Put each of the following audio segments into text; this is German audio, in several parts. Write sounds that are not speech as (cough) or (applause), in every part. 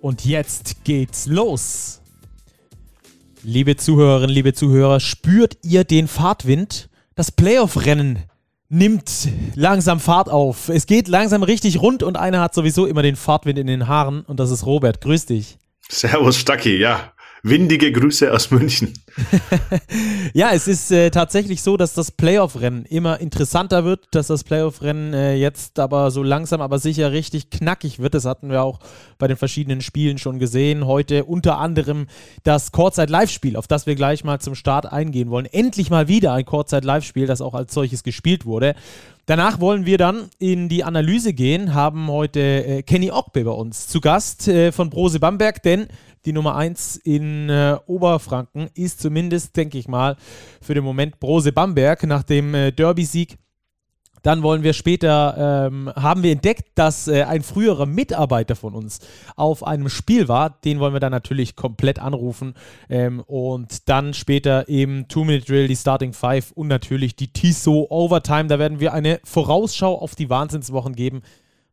Und jetzt geht's los. Liebe Zuhörerinnen, liebe Zuhörer, spürt ihr den Fahrtwind? Das Playoff-Rennen nimmt langsam Fahrt auf. Es geht langsam richtig rund und einer hat sowieso immer den Fahrtwind in den Haaren und das ist Robert. Grüß dich. Servus Stacki, ja. Windige Grüße aus München. (laughs) ja, es ist äh, tatsächlich so, dass das Playoff-Rennen immer interessanter wird, dass das Playoff-Rennen äh, jetzt aber so langsam, aber sicher richtig knackig wird. Das hatten wir auch bei den verschiedenen Spielen schon gesehen. Heute unter anderem das Kurzzeit-Live-Spiel, auf das wir gleich mal zum Start eingehen wollen. Endlich mal wieder ein Kurzzeit-Live-Spiel, das auch als solches gespielt wurde. Danach wollen wir dann in die Analyse gehen, haben heute äh, Kenny Ogbe bei uns zu Gast äh, von Brose Bamberg, denn die Nummer 1 in äh, Oberfranken ist zumindest, denke ich mal, für den Moment Brose Bamberg nach dem äh, Derby-Sieg dann wollen wir später, ähm, haben wir entdeckt, dass äh, ein früherer Mitarbeiter von uns auf einem Spiel war. Den wollen wir dann natürlich komplett anrufen. Ähm, und dann später eben Two-Minute-Drill, die Starting Five und natürlich die TISO Overtime. Da werden wir eine Vorausschau auf die Wahnsinnswochen geben,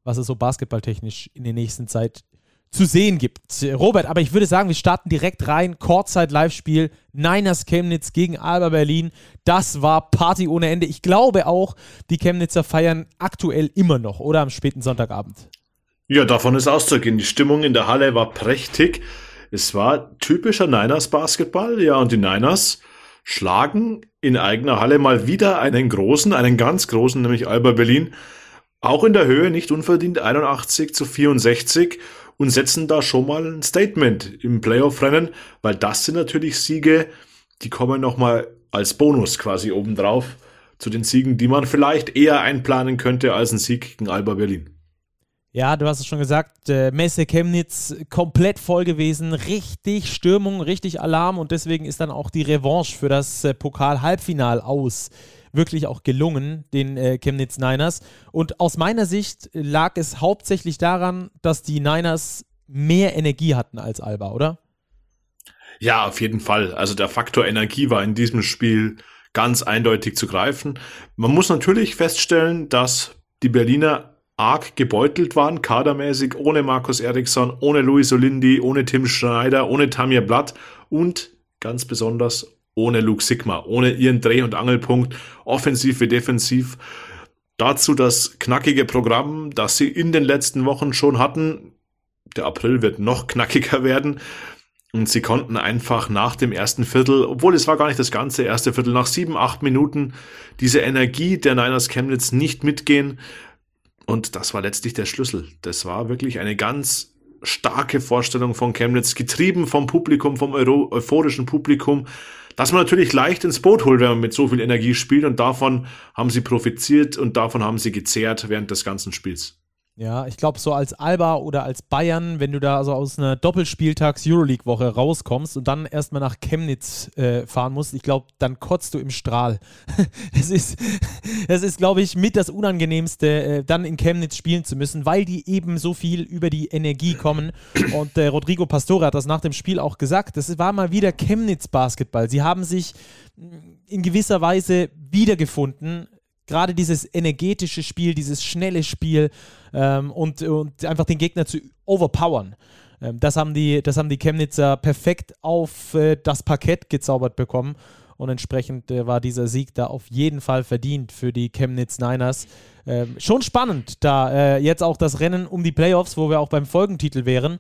was es so basketballtechnisch in der nächsten Zeit zu sehen gibt. Robert, aber ich würde sagen, wir starten direkt rein. Kurzzeit-Live-Spiel. Niners Chemnitz gegen Alba Berlin. Das war Party ohne Ende. Ich glaube auch, die Chemnitzer feiern aktuell immer noch, oder am späten Sonntagabend. Ja, davon ist auszugehen. Die Stimmung in der Halle war prächtig. Es war typischer Niners Basketball. Ja, und die Niners schlagen in eigener Halle mal wieder einen großen, einen ganz großen, nämlich Alba Berlin. Auch in der Höhe nicht unverdient 81 zu 64 und setzen da schon mal ein Statement im Playoff-Rennen, weil das sind natürlich Siege, die kommen nochmal als Bonus quasi obendrauf zu den Siegen, die man vielleicht eher einplanen könnte als ein Sieg gegen Alba Berlin. Ja, du hast es schon gesagt, äh, Messe Chemnitz komplett voll gewesen, richtig Stürmung, richtig Alarm und deswegen ist dann auch die Revanche für das äh, Pokal-Halbfinal aus wirklich auch gelungen, den äh, Chemnitz Niners. Und aus meiner Sicht lag es hauptsächlich daran, dass die Niners mehr Energie hatten als Alba, oder? Ja, auf jeden Fall. Also der Faktor Energie war in diesem Spiel ganz eindeutig zu greifen. Man muss natürlich feststellen, dass die Berliner arg gebeutelt waren, kadermäßig, ohne Markus Eriksson, ohne Luis Olindi, ohne Tim Schneider, ohne Tamir Blatt und ganz besonders ohne Luke Sigma, ohne ihren Dreh- und Angelpunkt, offensiv wie defensiv. Dazu das knackige Programm, das sie in den letzten Wochen schon hatten. Der April wird noch knackiger werden. Und sie konnten einfach nach dem ersten Viertel, obwohl es war gar nicht das ganze erste Viertel, nach sieben, acht Minuten diese Energie der Niners Chemnitz nicht mitgehen. Und das war letztlich der Schlüssel. Das war wirklich eine ganz starke Vorstellung von Chemnitz, getrieben vom Publikum, vom euphorischen Publikum das man natürlich leicht ins Boot holt, wenn man mit so viel Energie spielt und davon haben sie profitiert und davon haben sie gezehrt während des ganzen Spiels. Ja, ich glaube, so als Alba oder als Bayern, wenn du da so aus einer Doppelspieltags-Euroleague-Woche rauskommst und dann erstmal nach Chemnitz äh, fahren musst, ich glaube, dann kotzt du im Strahl. (laughs) das ist, ist glaube ich, mit das Unangenehmste, äh, dann in Chemnitz spielen zu müssen, weil die eben so viel über die Energie kommen. Und äh, Rodrigo Pastore hat das nach dem Spiel auch gesagt. Das war mal wieder Chemnitz-Basketball. Sie haben sich mm, in gewisser Weise wiedergefunden gerade dieses energetische Spiel, dieses schnelle Spiel ähm, und, und einfach den Gegner zu overpowern. Ähm, das, haben die, das haben die Chemnitzer perfekt auf äh, das Parkett gezaubert bekommen. Und entsprechend äh, war dieser Sieg da auf jeden Fall verdient für die Chemnitz Niners. Ähm, schon spannend, da äh, jetzt auch das Rennen um die Playoffs, wo wir auch beim Folgentitel wären.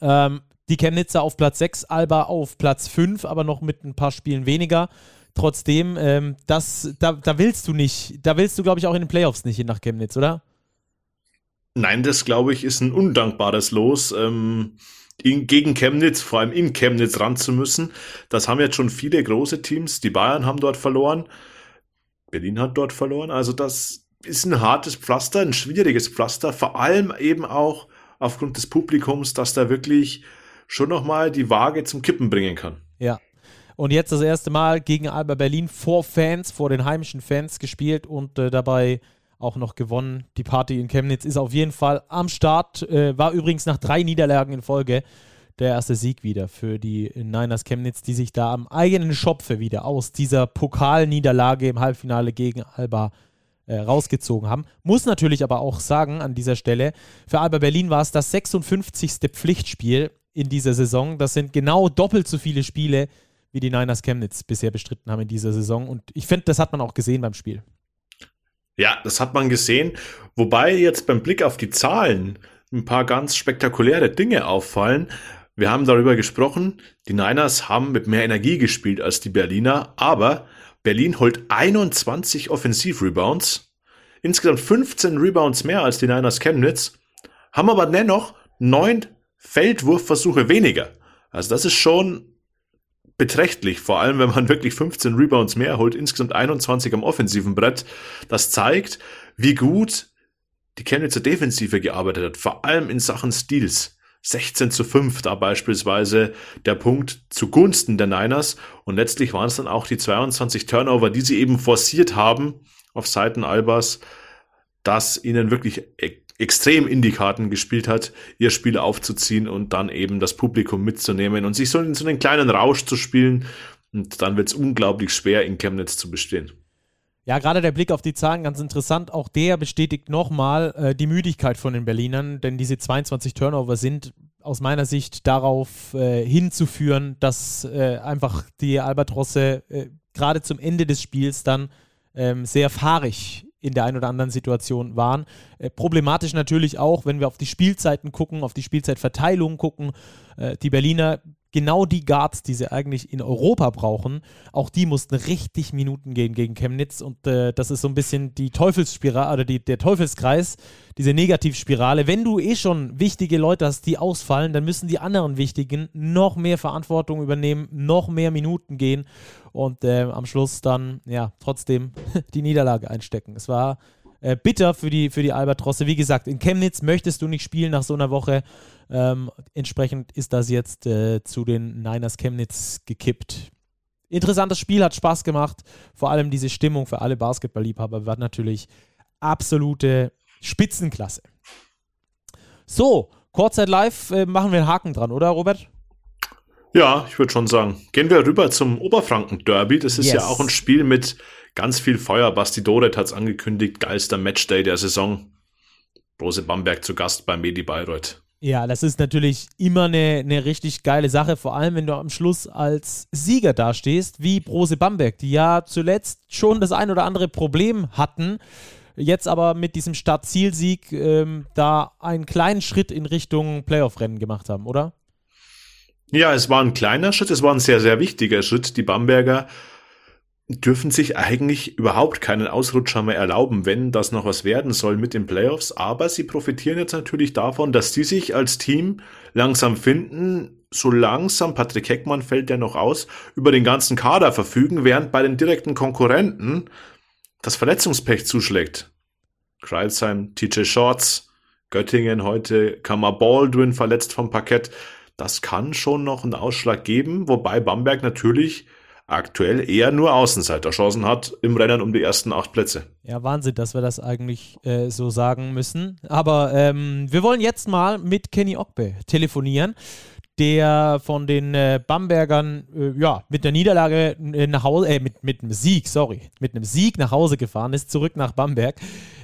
Ähm, die Chemnitzer auf Platz 6, Alba auf Platz 5, aber noch mit ein paar Spielen weniger trotzdem, ähm, das, da, da willst du nicht, da willst du, glaube ich, auch in den Playoffs nicht nach Chemnitz, oder? Nein, das glaube ich ist ein undankbares Los. Ähm, in, gegen Chemnitz, vor allem in Chemnitz ran zu müssen. Das haben jetzt schon viele große Teams. Die Bayern haben dort verloren. Berlin hat dort verloren. Also das ist ein hartes Pflaster, ein schwieriges Pflaster. Vor allem eben auch aufgrund des Publikums, das da wirklich schon nochmal die Waage zum Kippen bringen kann. Ja. Und jetzt das erste Mal gegen Alba Berlin vor Fans, vor den heimischen Fans gespielt und äh, dabei auch noch gewonnen. Die Party in Chemnitz ist auf jeden Fall am Start. Äh, war übrigens nach drei Niederlagen in Folge der erste Sieg wieder für die Niners Chemnitz, die sich da am eigenen Schopfe wieder aus dieser Pokalniederlage im Halbfinale gegen Alba äh, rausgezogen haben. Muss natürlich aber auch sagen an dieser Stelle, für Alba Berlin war es das 56. Pflichtspiel in dieser Saison. Das sind genau doppelt so viele Spiele, wie die Niners Chemnitz bisher bestritten haben in dieser Saison. Und ich finde, das hat man auch gesehen beim Spiel. Ja, das hat man gesehen. Wobei jetzt beim Blick auf die Zahlen ein paar ganz spektakuläre Dinge auffallen. Wir haben darüber gesprochen, die Niners haben mit mehr Energie gespielt als die Berliner, aber Berlin holt 21 Offensivrebounds, insgesamt 15 Rebounds mehr als die Niners Chemnitz, haben aber dennoch neun Feldwurfversuche weniger. Also das ist schon beträchtlich, vor allem wenn man wirklich 15 Rebounds mehr holt, insgesamt 21 am offensiven Brett. Das zeigt, wie gut die Chemnitzer Defensive gearbeitet hat, vor allem in Sachen Steals. 16 zu 5 da beispielsweise der Punkt zugunsten der Niners und letztlich waren es dann auch die 22 Turnover, die sie eben forciert haben auf Seiten Albers, dass ihnen wirklich extrem in die Karten gespielt hat, ihr Spiel aufzuziehen und dann eben das Publikum mitzunehmen und sich so in so einen kleinen Rausch zu spielen und dann wird es unglaublich schwer in Chemnitz zu bestehen. Ja, gerade der Blick auf die Zahlen ganz interessant. Auch der bestätigt nochmal äh, die Müdigkeit von den Berlinern, denn diese 22 Turnover sind aus meiner Sicht darauf äh, hinzuführen, dass äh, einfach die Albatrosse äh, gerade zum Ende des Spiels dann ähm, sehr fahrig in der einen oder anderen Situation waren. Äh, problematisch natürlich auch, wenn wir auf die Spielzeiten gucken, auf die Spielzeitverteilung gucken. Äh, die Berliner genau die Guards, die sie eigentlich in Europa brauchen, auch die mussten richtig Minuten gehen gegen Chemnitz und äh, das ist so ein bisschen die Teufelsspirale oder die, der Teufelskreis, diese Negativspirale. Wenn du eh schon wichtige Leute hast, die ausfallen, dann müssen die anderen Wichtigen noch mehr Verantwortung übernehmen, noch mehr Minuten gehen und äh, am Schluss dann ja trotzdem (laughs) die Niederlage einstecken. Es war äh, bitter für die, für die Albatrosse. Wie gesagt, in Chemnitz möchtest du nicht spielen nach so einer Woche. Ähm, entsprechend ist das jetzt äh, zu den Niners Chemnitz gekippt. Interessantes Spiel, hat Spaß gemacht. Vor allem diese Stimmung für alle Basketballliebhaber war natürlich absolute Spitzenklasse. So, Kurzzeit live äh, machen wir einen Haken dran, oder Robert? Ja, ich würde schon sagen. Gehen wir rüber zum Oberfranken-Derby. Das ist yes. ja auch ein Spiel mit ganz viel Feuer. Basti Doret hat es angekündigt. Geilster Matchday der Saison. Rose Bamberg zu Gast bei Medi Bayreuth. Ja, das ist natürlich immer eine, eine richtig geile Sache, vor allem wenn du am Schluss als Sieger dastehst, wie Brose Bamberg, die ja zuletzt schon das ein oder andere Problem hatten, jetzt aber mit diesem Start-Zielsieg ähm, da einen kleinen Schritt in Richtung Playoff-Rennen gemacht haben, oder? Ja, es war ein kleiner Schritt, es war ein sehr, sehr wichtiger Schritt. Die Bamberger dürfen sich eigentlich überhaupt keinen Ausrutscher mehr erlauben, wenn das noch was werden soll mit den Playoffs. Aber sie profitieren jetzt natürlich davon, dass die sich als Team langsam finden, so langsam, Patrick Heckmann fällt ja noch aus, über den ganzen Kader verfügen, während bei den direkten Konkurrenten das Verletzungspech zuschlägt. Kreilsheim, TJ Shorts, Göttingen heute, Kammer Baldwin verletzt vom Parkett. Das kann schon noch einen Ausschlag geben, wobei Bamberg natürlich aktuell eher nur Außenseiterchancen hat im Rennen um die ersten acht Plätze. Ja, Wahnsinn, dass wir das eigentlich äh, so sagen müssen. Aber ähm, wir wollen jetzt mal mit Kenny Ogbe telefonieren, der von den äh, Bambergern äh, ja, mit der Niederlage äh, nach Hause, äh, mit, mit einem Sieg, sorry, mit einem Sieg nach Hause gefahren ist, zurück nach Bamberg,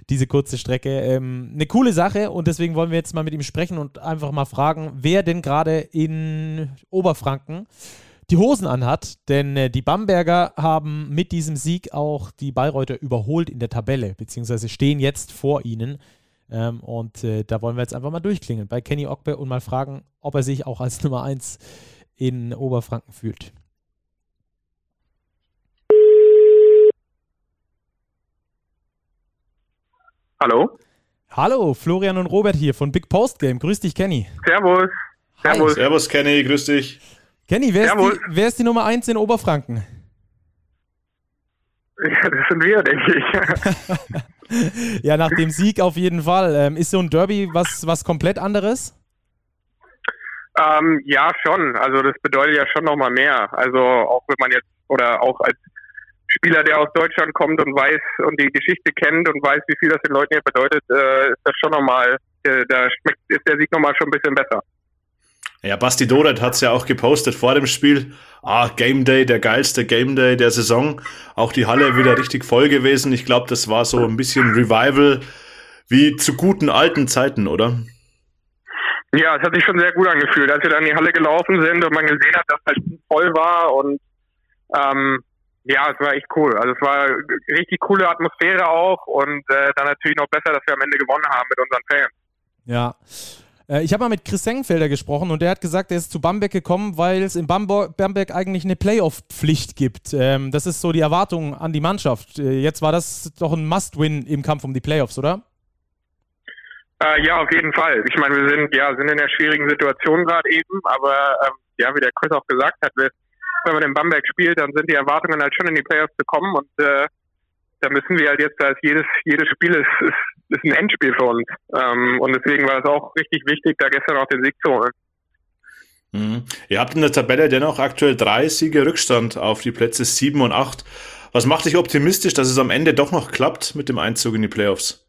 diese kurze Strecke. Ähm, eine coole Sache und deswegen wollen wir jetzt mal mit ihm sprechen und einfach mal fragen, wer denn gerade in Oberfranken die Hosen anhat, denn äh, die Bamberger haben mit diesem Sieg auch die Bayreuther überholt in der Tabelle, beziehungsweise stehen jetzt vor ihnen. Ähm, und äh, da wollen wir jetzt einfach mal durchklingen bei Kenny Ogbe und mal fragen, ob er sich auch als Nummer 1 in Oberfranken fühlt. Hallo? Hallo, Florian und Robert hier von Big Post Game. Grüß dich, Kenny. Servus. Servus. Servus, Kenny. Grüß dich. Kenny, wer ist, die, wer ist die Nummer 1 in Oberfranken? Ja, das sind wir, denke ich. (laughs) ja, nach dem Sieg auf jeden Fall. Ähm, ist so ein Derby was, was komplett anderes? Ähm, ja, schon. Also das bedeutet ja schon nochmal mehr. Also auch wenn man jetzt oder auch als Spieler, der aus Deutschland kommt und weiß und die Geschichte kennt und weiß, wie viel das den Leuten hier bedeutet, äh, ist das schon nochmal, äh, da schmeckt, ist der Sieg nochmal schon ein bisschen besser. Ja, Basti Doret hat es ja auch gepostet vor dem Spiel. Ah, Game Day, der geilste Game Day der Saison. Auch die Halle wieder richtig voll gewesen. Ich glaube, das war so ein bisschen Revival wie zu guten alten Zeiten, oder? Ja, es hat sich schon sehr gut angefühlt, als wir dann in die Halle gelaufen sind und man gesehen hat, dass halt voll war und ähm, ja, es war echt cool. Also es war richtig coole Atmosphäre auch und äh, dann natürlich noch besser, dass wir am Ende gewonnen haben mit unseren Fans. Ja. Äh, ich habe mal mit Chris Sengfelder gesprochen und der hat gesagt, er ist zu Bamberg gekommen, weil es in Bamberg eigentlich eine Playoff-Pflicht gibt. Ähm, das ist so die Erwartung an die Mannschaft. Äh, jetzt war das doch ein Must-Win im Kampf um die Playoffs, oder? Äh, ja, auf jeden Fall. Ich meine, wir sind ja sind in einer schwierigen Situation gerade eben, aber ähm, ja, wie der Chris auch gesagt hat, wenn man in Bamberg spielt, dann sind die Erwartungen halt schon in die Playoffs zu kommen und äh, da müssen wir halt jetzt, als jedes, jedes Spiel ist, ist, ist ein Endspiel für uns. Ähm, und deswegen war es auch richtig wichtig, da gestern auch den Sieg zu holen. Mhm. Ihr habt in der Tabelle dennoch aktuell drei Siege Rückstand auf die Plätze sieben und acht. Was macht dich optimistisch, dass es am Ende doch noch klappt mit dem Einzug in die Playoffs?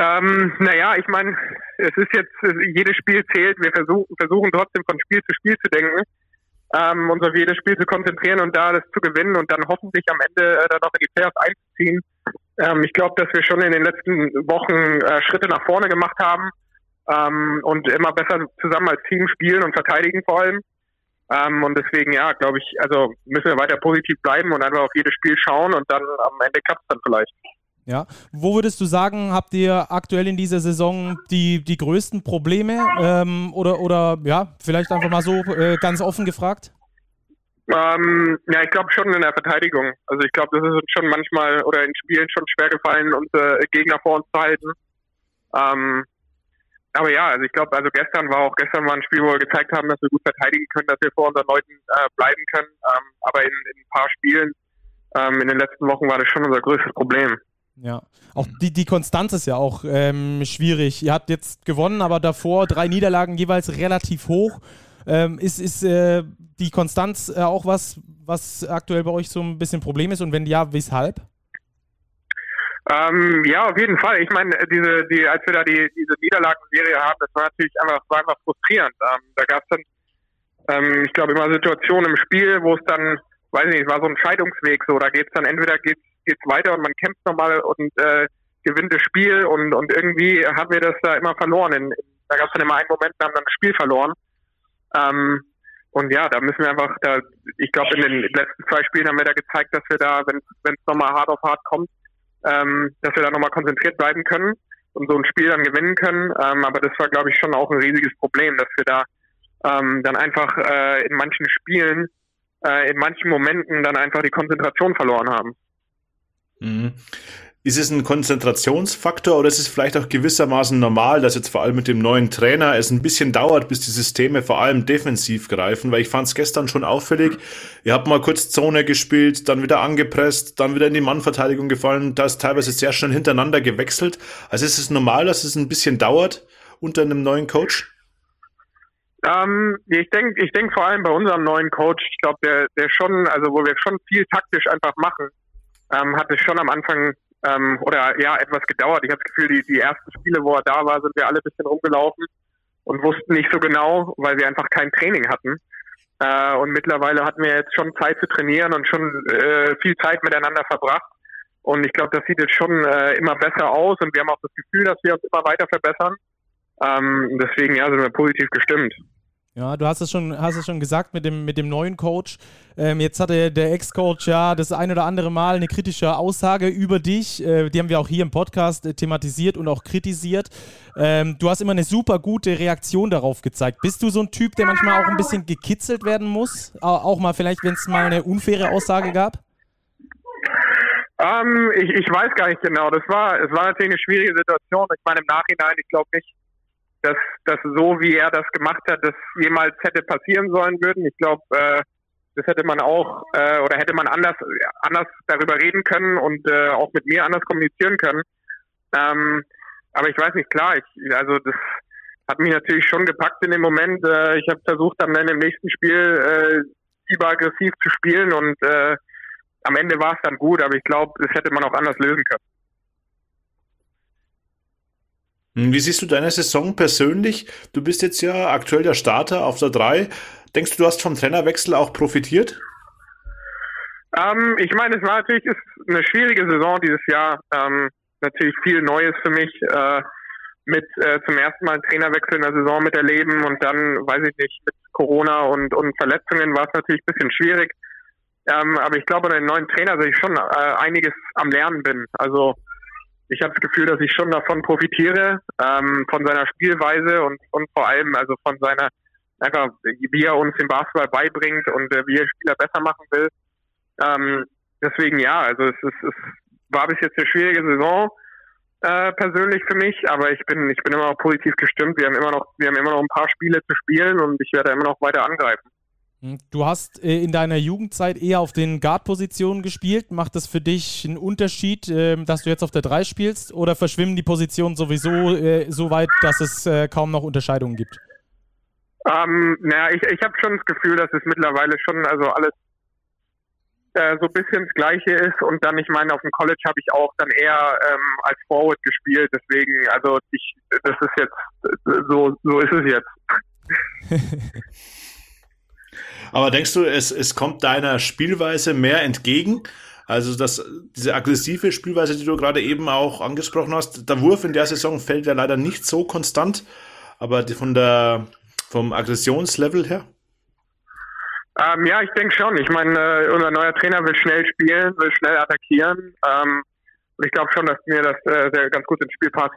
Ähm, naja, ich meine, es ist jetzt, jedes Spiel zählt. Wir versuchen, versuchen trotzdem von Spiel zu Spiel zu denken ähm, uns auf jedes Spiel zu konzentrieren und da das zu gewinnen und dann hoffentlich am Ende äh, dann auch in die Playoffs einzuziehen. Ähm, ich glaube, dass wir schon in den letzten Wochen äh, Schritte nach vorne gemacht haben ähm, und immer besser zusammen als Team spielen und verteidigen vor allem. Ähm, und deswegen, ja, glaube ich, also müssen wir weiter positiv bleiben und einfach auf jedes Spiel schauen und dann am Ende klappt es dann vielleicht. Ja. Wo würdest du sagen, habt ihr aktuell in dieser Saison die, die größten Probleme? Ähm, oder, oder ja, vielleicht einfach mal so äh, ganz offen gefragt? Ähm, ja, ich glaube schon in der Verteidigung. Also ich glaube, das ist uns schon manchmal oder in Spielen schon schwer gefallen, unsere Gegner vor uns zu halten. Ähm, aber ja, also ich glaube, also gestern war auch gestern war ein Spiel, wo wir gezeigt haben, dass wir gut verteidigen können, dass wir vor unseren Leuten äh, bleiben können. Ähm, aber in, in, ein paar Spielen ähm, in den letzten Wochen war das schon unser größtes Problem. Ja, auch die, die Konstanz ist ja auch ähm, schwierig. Ihr habt jetzt gewonnen, aber davor drei Niederlagen jeweils relativ hoch. Ähm, ist ist äh, die Konstanz äh, auch was, was aktuell bei euch so ein bisschen Problem ist? Und wenn ja, weshalb? Ähm, ja, auf jeden Fall. Ich meine, diese, die, als wir da die, diese Niederlagenserie haben, das war natürlich einfach, war einfach frustrierend. Ähm, da gab es dann, ähm, ich glaube, immer Situationen im Spiel, wo es dann, weiß nicht, es war so ein Scheidungsweg so. Da geht es dann entweder geht's geht's weiter und man kämpft nochmal und äh, gewinnt das Spiel und, und irgendwie haben wir das da immer verloren. In, da gab es dann immer einen Moment, wir haben dann das Spiel verloren. Ähm, und ja, da müssen wir einfach, da, ich glaube, in den letzten zwei Spielen haben wir da gezeigt, dass wir da, wenn es nochmal hart auf hart kommt, ähm, dass wir da nochmal konzentriert bleiben können und so ein Spiel dann gewinnen können. Ähm, aber das war, glaube ich, schon auch ein riesiges Problem, dass wir da ähm, dann einfach äh, in manchen Spielen, äh, in manchen Momenten dann einfach die Konzentration verloren haben. Mhm. Ist es ein Konzentrationsfaktor oder ist es vielleicht auch gewissermaßen normal, dass jetzt vor allem mit dem neuen Trainer es ein bisschen dauert, bis die Systeme vor allem defensiv greifen? Weil ich fand es gestern schon auffällig. Ihr habt mal kurz Zone gespielt, dann wieder angepresst, dann wieder in die Mannverteidigung gefallen. Da ist teilweise sehr schnell hintereinander gewechselt. Also ist es normal, dass es ein bisschen dauert unter einem neuen Coach? Ähm, ich denke, ich denke vor allem bei unserem neuen Coach, ich glaube, der, der schon, also wo wir schon viel taktisch einfach machen ähm, hat es schon am Anfang ähm, oder ja etwas gedauert. Ich habe das Gefühl, die, die ersten Spiele, wo er da war, sind wir alle ein bisschen rumgelaufen und wussten nicht so genau, weil wir einfach kein Training hatten. Äh, und mittlerweile hatten wir jetzt schon Zeit zu trainieren und schon äh, viel Zeit miteinander verbracht. Und ich glaube, das sieht jetzt schon äh, immer besser aus und wir haben auch das Gefühl, dass wir uns immer weiter verbessern. Ähm, deswegen ja, sind wir positiv gestimmt. Ja, du hast es schon, hast es schon gesagt mit dem, mit dem neuen Coach. Ähm, jetzt hatte der Ex-Coach ja das ein oder andere Mal eine kritische Aussage über dich. Äh, die haben wir auch hier im Podcast äh, thematisiert und auch kritisiert. Ähm, du hast immer eine super gute Reaktion darauf gezeigt. Bist du so ein Typ, der manchmal auch ein bisschen gekitzelt werden muss? Auch mal vielleicht, wenn es mal eine unfaire Aussage gab? Ähm, ich, ich weiß gar nicht genau. Das war, es war natürlich eine schwierige Situation. Ich meine, im Nachhinein, ich glaube nicht, dass, dass so wie er das gemacht hat, das jemals hätte passieren sollen würden. Ich glaube, äh, das hätte man auch äh, oder hätte man anders anders darüber reden können und äh, auch mit mir anders kommunizieren können. Ähm, aber ich weiß nicht, klar, ich, also das hat mich natürlich schon gepackt in dem Moment. Äh, ich habe versucht, dann im nächsten Spiel äh, überaggressiv zu spielen und äh, am Ende war es dann gut, aber ich glaube, das hätte man auch anders lösen können. Wie siehst du deine Saison persönlich? Du bist jetzt ja aktuell der Starter auf der 3. Denkst du, du hast vom Trainerwechsel auch profitiert? Ähm, ich meine, es war natürlich ist eine schwierige Saison dieses Jahr. Ähm, natürlich viel Neues für mich. Äh, mit äh, zum ersten Mal einen Trainerwechsel in der Saison miterleben und dann, weiß ich nicht, mit Corona und, und Verletzungen war es natürlich ein bisschen schwierig. Ähm, aber ich glaube, bei den neuen Trainer, dass ich schon äh, einiges am Lernen bin. Also ich habe das Gefühl, dass ich schon davon profitiere, ähm, von seiner Spielweise und, und vor allem also von seiner, einfach wie er uns den Basketball beibringt und äh, wie er Spieler besser machen will. Ähm, deswegen ja, also es, ist, es war bis jetzt eine schwierige Saison äh, persönlich für mich, aber ich bin, ich bin immer noch positiv gestimmt. Wir haben immer noch, wir haben immer noch ein paar Spiele zu spielen und ich werde immer noch weiter angreifen. Hm, du hast äh, in deiner Jugendzeit eher auf den Guard-Positionen gespielt. Macht das für dich einen Unterschied, äh, dass du jetzt auf der 3 spielst oder verschwimmen die Positionen sowieso äh, so weit, dass es äh, kaum noch Unterscheidungen gibt? Ähm, naja, ich, ich habe schon das Gefühl, dass es mittlerweile schon also alles äh, so ein bisschen das Gleiche ist. Und dann, ich meine, auf dem College habe ich auch dann eher ähm, als Forward gespielt. Deswegen, also ich, das ist jetzt, so, so ist es jetzt. (laughs) Aber denkst du, es, es kommt deiner Spielweise mehr entgegen? Also das, diese aggressive Spielweise, die du gerade eben auch angesprochen hast, der Wurf in der Saison fällt ja leider nicht so konstant, aber von der, vom Aggressionslevel her? Ähm, ja, ich denke schon. Ich meine, äh, unser neuer Trainer will schnell spielen, will schnell attackieren. Ähm, und ich glaube schon, dass mir das äh, sehr, ganz gut ins Spiel passt.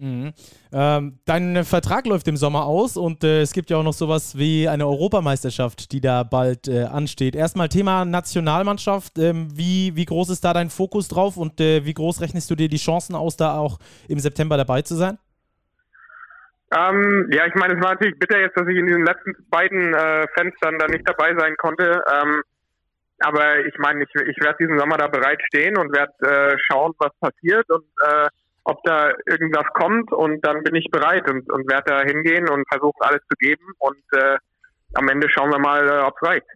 Mhm. Ähm, dein Vertrag läuft im Sommer aus und äh, es gibt ja auch noch sowas wie eine Europameisterschaft, die da bald äh, ansteht. Erstmal Thema Nationalmannschaft. Ähm, wie, wie groß ist da dein Fokus drauf und äh, wie groß rechnest du dir die Chancen aus, da auch im September dabei zu sein? Ähm, ja, ich meine, es war natürlich bitter jetzt, dass ich in diesen letzten beiden äh, Fenstern da nicht dabei sein konnte. Ähm, aber ich meine, ich, ich werde diesen Sommer da bereit stehen und werde äh, schauen, was passiert und äh, ob da irgendwas kommt und dann bin ich bereit und, und werde da hingehen und versuchen alles zu geben und äh, am Ende schauen wir mal, äh, ob es reicht.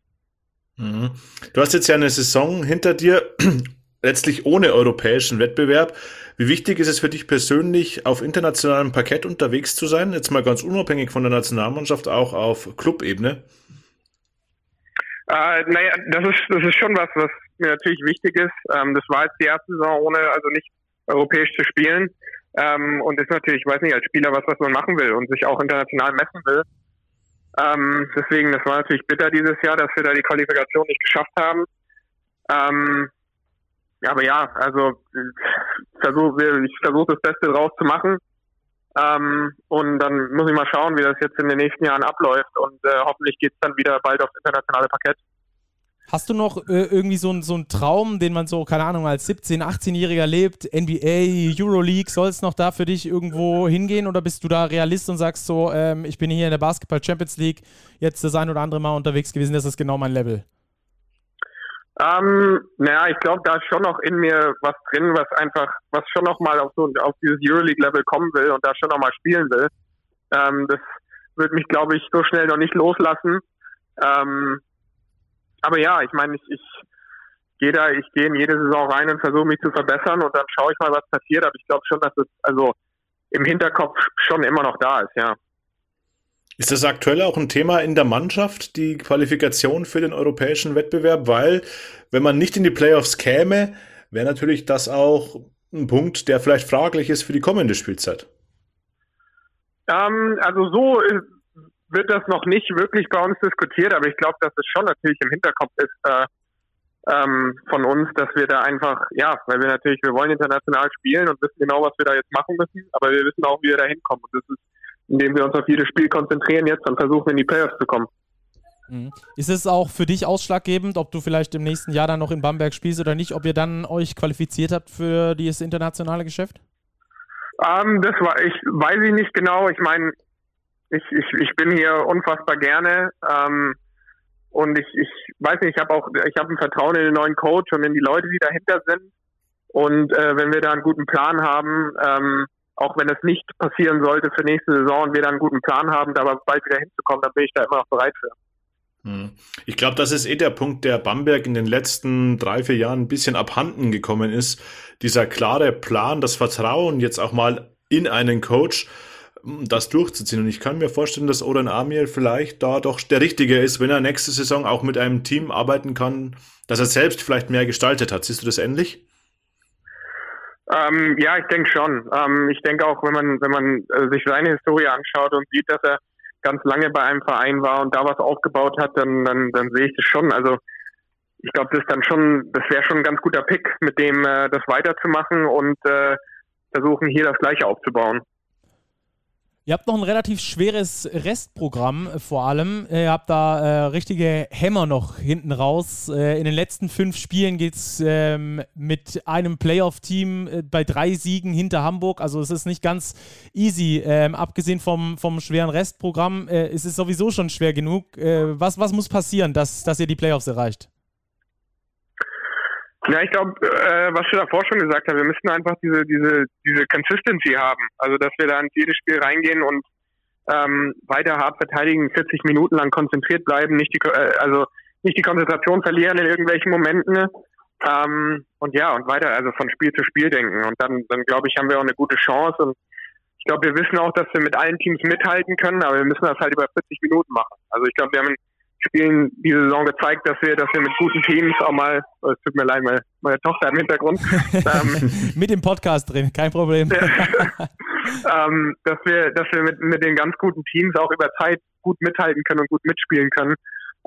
Mhm. Du hast jetzt ja eine Saison hinter dir, (clears throat) letztlich ohne europäischen Wettbewerb. Wie wichtig ist es für dich persönlich, auf internationalem Parkett unterwegs zu sein? Jetzt mal ganz unabhängig von der Nationalmannschaft, auch auf Clubebene? Äh, naja, das ist, das ist schon was, was mir natürlich wichtig ist. Ähm, das war jetzt die erste Saison ohne, also nicht europäisch zu spielen. Ähm, und ist natürlich, ich weiß nicht, als Spieler was, was man machen will und sich auch international messen will. Ähm, deswegen, das war natürlich bitter dieses Jahr, dass wir da die Qualifikation nicht geschafft haben. Ähm, aber ja, also versuch, ich versuche das Beste draus zu machen. Ähm, und dann muss ich mal schauen, wie das jetzt in den nächsten Jahren abläuft. Und äh, hoffentlich geht es dann wieder bald aufs internationale Parkett. Hast du noch äh, irgendwie so, so einen Traum, den man so, keine Ahnung, als 17-, 18-Jähriger lebt? NBA, Euroleague, soll es noch da für dich irgendwo hingehen? Oder bist du da Realist und sagst so, ähm, ich bin hier in der Basketball Champions League jetzt das ein oder andere Mal unterwegs gewesen, das ist genau mein Level? Ähm, naja, ich glaube, da ist schon noch in mir was drin, was einfach, was schon noch mal auf so auf dieses Euroleague-Level kommen will und da schon noch mal spielen will. Ähm, das wird mich, glaube ich, so schnell noch nicht loslassen. Ähm, aber ja, ich meine, ich, ich gehe da, ich gehe in jede Saison rein und versuche mich zu verbessern und dann schaue ich mal, was passiert. Aber ich glaube schon, dass es also im Hinterkopf schon immer noch da ist, ja. Ist das aktuell auch ein Thema in der Mannschaft, die Qualifikation für den europäischen Wettbewerb? Weil, wenn man nicht in die Playoffs käme, wäre natürlich das auch ein Punkt, der vielleicht fraglich ist für die kommende Spielzeit. Ähm, also so wird das noch nicht wirklich bei uns diskutiert, aber ich glaube, dass es schon natürlich im Hinterkopf ist äh, ähm, von uns, dass wir da einfach, ja, weil wir natürlich, wir wollen international spielen und wissen genau, was wir da jetzt machen müssen, aber wir wissen auch, wie wir da hinkommen. Und das ist indem wir uns auf jedes Spiel konzentrieren jetzt und versuchen, in die Playoffs zu kommen. Mhm. Ist es auch für dich ausschlaggebend, ob du vielleicht im nächsten Jahr dann noch in Bamberg spielst oder nicht, ob ihr dann euch qualifiziert habt für dieses internationale Geschäft? Ähm, das war, ich weiß ich nicht genau. Ich meine, ich, ich, ich bin hier unfassbar gerne. Ähm, und ich, ich weiß nicht, ich habe auch, ich habe ein Vertrauen in den neuen Coach und in die Leute, die dahinter sind. Und äh, wenn wir da einen guten Plan haben, ähm, auch wenn es nicht passieren sollte für nächste Saison und wir dann einen guten Plan haben, da bald wieder hinzukommen, dann bin ich da immer noch bereit für. Hm. Ich glaube, das ist eh der Punkt, der Bamberg in den letzten drei, vier Jahren ein bisschen abhanden gekommen ist. Dieser klare Plan, das Vertrauen jetzt auch mal in einen Coach, das durchzuziehen. Und ich kann mir vorstellen, dass Oren Amir vielleicht da doch der Richtige ist, wenn er nächste Saison auch mit einem Team arbeiten kann, das er selbst vielleicht mehr gestaltet hat. Siehst du das ähnlich? Ähm, ja, ich denke schon. Ähm, ich denke auch, wenn man, wenn man äh, sich seine Historie anschaut und sieht, dass er ganz lange bei einem Verein war und da was aufgebaut hat, dann, dann, dann sehe ich das schon. Also ich glaube, das ist dann schon, das wäre schon ein ganz guter Pick, mit dem äh, das weiterzumachen und äh, versuchen hier das Gleiche aufzubauen. Ihr habt noch ein relativ schweres Restprogramm äh, vor allem. Ihr habt da äh, richtige Hämmer noch hinten raus. Äh, in den letzten fünf Spielen geht es ähm, mit einem Playoff-Team äh, bei drei Siegen hinter Hamburg. Also es ist nicht ganz easy. Ähm, abgesehen vom, vom schweren Restprogramm äh, ist es sowieso schon schwer genug. Äh, was, was muss passieren, dass, dass ihr die Playoffs erreicht? Ja, ich glaube, äh, was du davor schon gesagt hast, wir müssen einfach diese, diese, diese Consistency haben. Also, dass wir da in jedes Spiel reingehen und ähm, weiter hart verteidigen, 40 Minuten lang konzentriert bleiben, nicht die, äh, also nicht die Konzentration verlieren in irgendwelchen Momenten. Ähm, und ja, und weiter, also von Spiel zu Spiel denken. Und dann, dann glaube ich, haben wir auch eine gute Chance. Und ich glaube, wir wissen auch, dass wir mit allen Teams mithalten können, aber wir müssen das halt über 40 Minuten machen. Also ich glaube, wir haben Spielen diese Saison gezeigt, dass wir, dass wir mit guten Teams auch mal, oh, es tut mir leid, meine, meine Tochter im Hintergrund. (laughs) ähm, mit dem Podcast drin, kein Problem. (laughs) ähm, dass wir, dass wir mit, mit den ganz guten Teams auch über Zeit gut mithalten können und gut mitspielen können.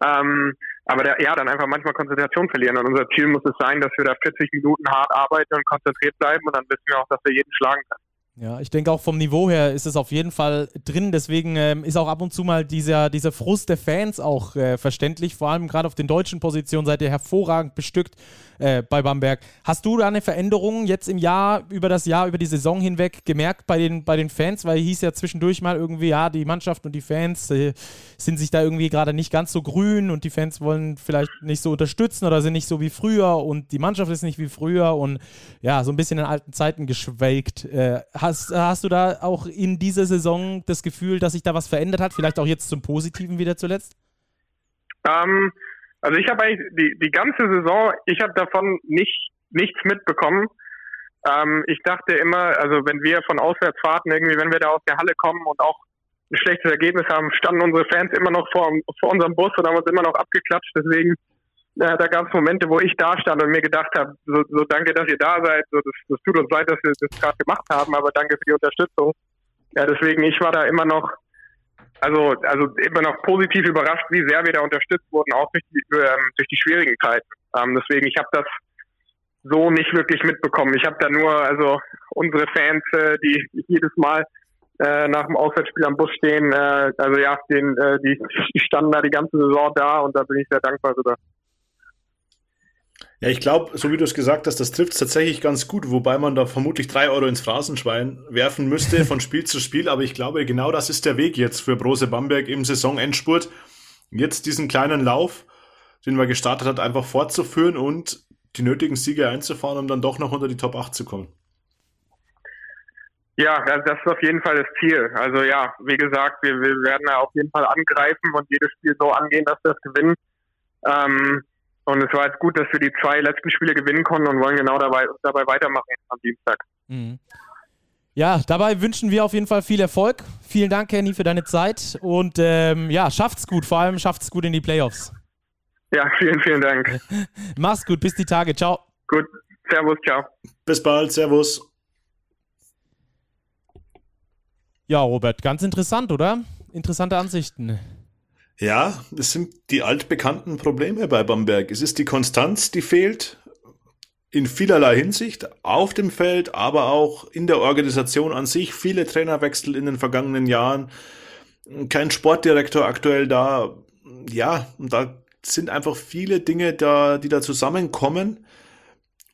Ähm, aber der, ja, dann einfach manchmal Konzentration verlieren. Und unser Ziel muss es sein, dass wir da 40 Minuten hart arbeiten und konzentriert bleiben und dann wissen wir auch, dass wir jeden schlagen können. Ja, ich denke auch vom Niveau her ist es auf jeden Fall drin. Deswegen ähm, ist auch ab und zu mal dieser, dieser Frust der Fans auch äh, verständlich. Vor allem gerade auf den deutschen Positionen seid ihr hervorragend bestückt äh, bei Bamberg. Hast du da eine Veränderung jetzt im Jahr, über das Jahr, über die Saison hinweg gemerkt bei den, bei den Fans? Weil hieß ja zwischendurch mal irgendwie, ja, die Mannschaft und die Fans äh, sind sich da irgendwie gerade nicht ganz so grün und die Fans wollen vielleicht nicht so unterstützen oder sind nicht so wie früher und die Mannschaft ist nicht wie früher und ja, so ein bisschen in alten Zeiten geschwelgt. Äh, hast, hast du da auch in dieser Saison das Gefühl, dass sich da was verändert hat? Vielleicht auch jetzt zum Positiven wieder zuletzt? Ähm, also ich habe eigentlich die, die ganze Saison, ich habe davon nicht nichts mitbekommen. Ähm, ich dachte immer, also wenn wir von Auswärtsfahrten irgendwie, wenn wir da aus der Halle kommen und auch ein schlechtes Ergebnis haben, standen unsere Fans immer noch vor, vor unserem Bus und haben uns immer noch abgeklatscht. Deswegen, äh, da gab es Momente, wo ich da stand und mir gedacht habe, so, so danke, dass ihr da seid. So, das, das tut uns leid, dass wir das gerade gemacht haben, aber danke für die Unterstützung. Ja, deswegen, ich war da immer noch also, also immer noch positiv überrascht, wie sehr wir da unterstützt wurden, auch durch die, ähm, durch die schwierigen Zeiten. Ähm, deswegen, ich habe das so nicht wirklich mitbekommen. Ich habe da nur, also unsere Fans, äh, die jedes Mal äh, nach dem Auswärtsspiel am Bus stehen, äh, also ja, den, äh, die, die standen da die ganze Saison da und da bin ich sehr dankbar sogar. Ja, ich glaube, so wie du es gesagt hast, das trifft tatsächlich ganz gut, wobei man da vermutlich drei Euro ins Phrasenschwein werfen müsste von Spiel zu Spiel. Aber ich glaube, genau das ist der Weg jetzt für Brose Bamberg im Saisonendspurt. Jetzt diesen kleinen Lauf, den man gestartet hat, einfach fortzuführen und die nötigen Siege einzufahren, um dann doch noch unter die Top 8 zu kommen. Ja, das ist auf jeden Fall das Ziel. Also ja, wie gesagt, wir, wir werden auf jeden Fall angreifen und jedes Spiel so angehen, dass wir es gewinnen. Ähm, und es war jetzt gut, dass wir die zwei letzten Spiele gewinnen konnten und wollen genau dabei, dabei weitermachen am Dienstag. Mhm. Ja, dabei wünschen wir auf jeden Fall viel Erfolg. Vielen Dank, Kenny, für deine Zeit und ähm, ja, schafft's gut, vor allem schafft's gut in die Playoffs. Ja, (laughs) vielen, vielen Dank. (laughs) Mach's gut, bis die Tage. Ciao. Gut, Servus, ciao. Bis bald, Servus. Ja, Robert, ganz interessant, oder? Interessante Ansichten. Ja, es sind die altbekannten Probleme bei Bamberg. Es ist die Konstanz, die fehlt in vielerlei Hinsicht auf dem Feld, aber auch in der Organisation an sich. Viele Trainerwechsel in den vergangenen Jahren. Kein Sportdirektor aktuell da. Ja, da sind einfach viele Dinge da, die da zusammenkommen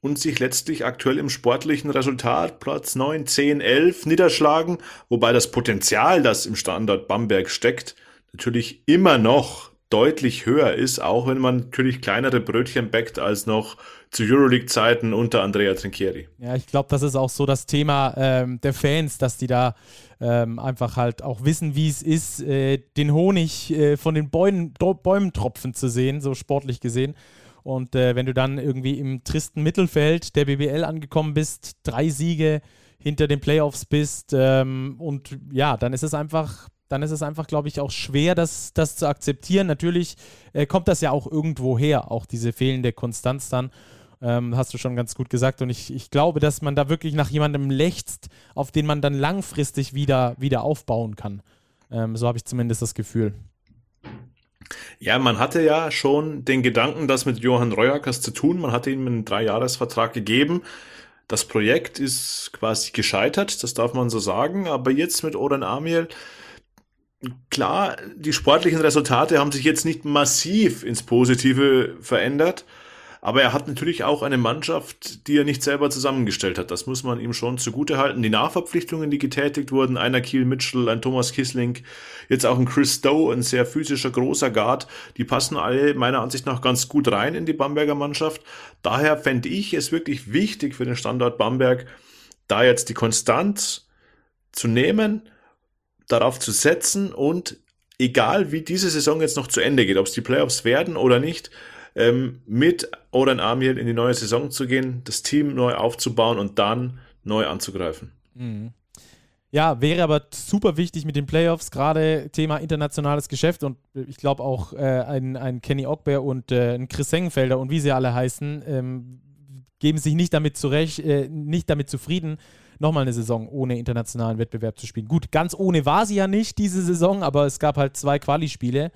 und sich letztlich aktuell im sportlichen Resultat Platz 9, 10, 11 niederschlagen, wobei das Potenzial, das im Standard Bamberg steckt, natürlich immer noch deutlich höher ist, auch wenn man natürlich kleinere Brötchen backt als noch zu Euroleague-Zeiten unter Andrea Trinchieri. Ja, ich glaube, das ist auch so das Thema ähm, der Fans, dass die da ähm, einfach halt auch wissen, wie es ist, äh, den Honig äh, von den Bäumen, Bäumen tropfen zu sehen, so sportlich gesehen. Und äh, wenn du dann irgendwie im tristen Mittelfeld der BBL angekommen bist, drei Siege hinter den Playoffs bist ähm, und ja, dann ist es einfach dann ist es einfach, glaube ich, auch schwer, das, das zu akzeptieren. Natürlich äh, kommt das ja auch irgendwo her, auch diese fehlende Konstanz dann. Ähm, hast du schon ganz gut gesagt. Und ich, ich glaube, dass man da wirklich nach jemandem lechzt, auf den man dann langfristig wieder, wieder aufbauen kann. Ähm, so habe ich zumindest das Gefühl. Ja, man hatte ja schon den Gedanken, das mit Johann Reuackers zu tun. Man hatte ihm einen Dreijahresvertrag gegeben. Das Projekt ist quasi gescheitert, das darf man so sagen. Aber jetzt mit Oren Amiel klar, die sportlichen Resultate haben sich jetzt nicht massiv ins Positive verändert, aber er hat natürlich auch eine Mannschaft, die er nicht selber zusammengestellt hat. Das muss man ihm schon zugute halten. Die Nachverpflichtungen, die getätigt wurden, einer Kiel Mitchell, ein Thomas Kissling, jetzt auch ein Chris Stowe, ein sehr physischer, großer Guard, die passen alle meiner Ansicht nach ganz gut rein in die Bamberger Mannschaft. Daher fände ich es wirklich wichtig für den Standort Bamberg, da jetzt die Konstanz zu nehmen, darauf zu setzen und egal wie diese Saison jetzt noch zu Ende geht, ob es die Playoffs werden oder nicht, ähm, mit Oren Amir in die neue Saison zu gehen, das Team neu aufzubauen und dann neu anzugreifen. Mhm. Ja, wäre aber super wichtig mit den Playoffs, gerade Thema internationales Geschäft und ich glaube auch äh, ein, ein Kenny Ogber und äh, ein Chris Sengenfelder und wie sie alle heißen, ähm, geben sich nicht damit zurecht, äh, nicht damit zufrieden, nochmal eine Saison ohne internationalen Wettbewerb zu spielen. Gut, ganz ohne war sie ja nicht diese Saison, aber es gab halt zwei Quali-Spiele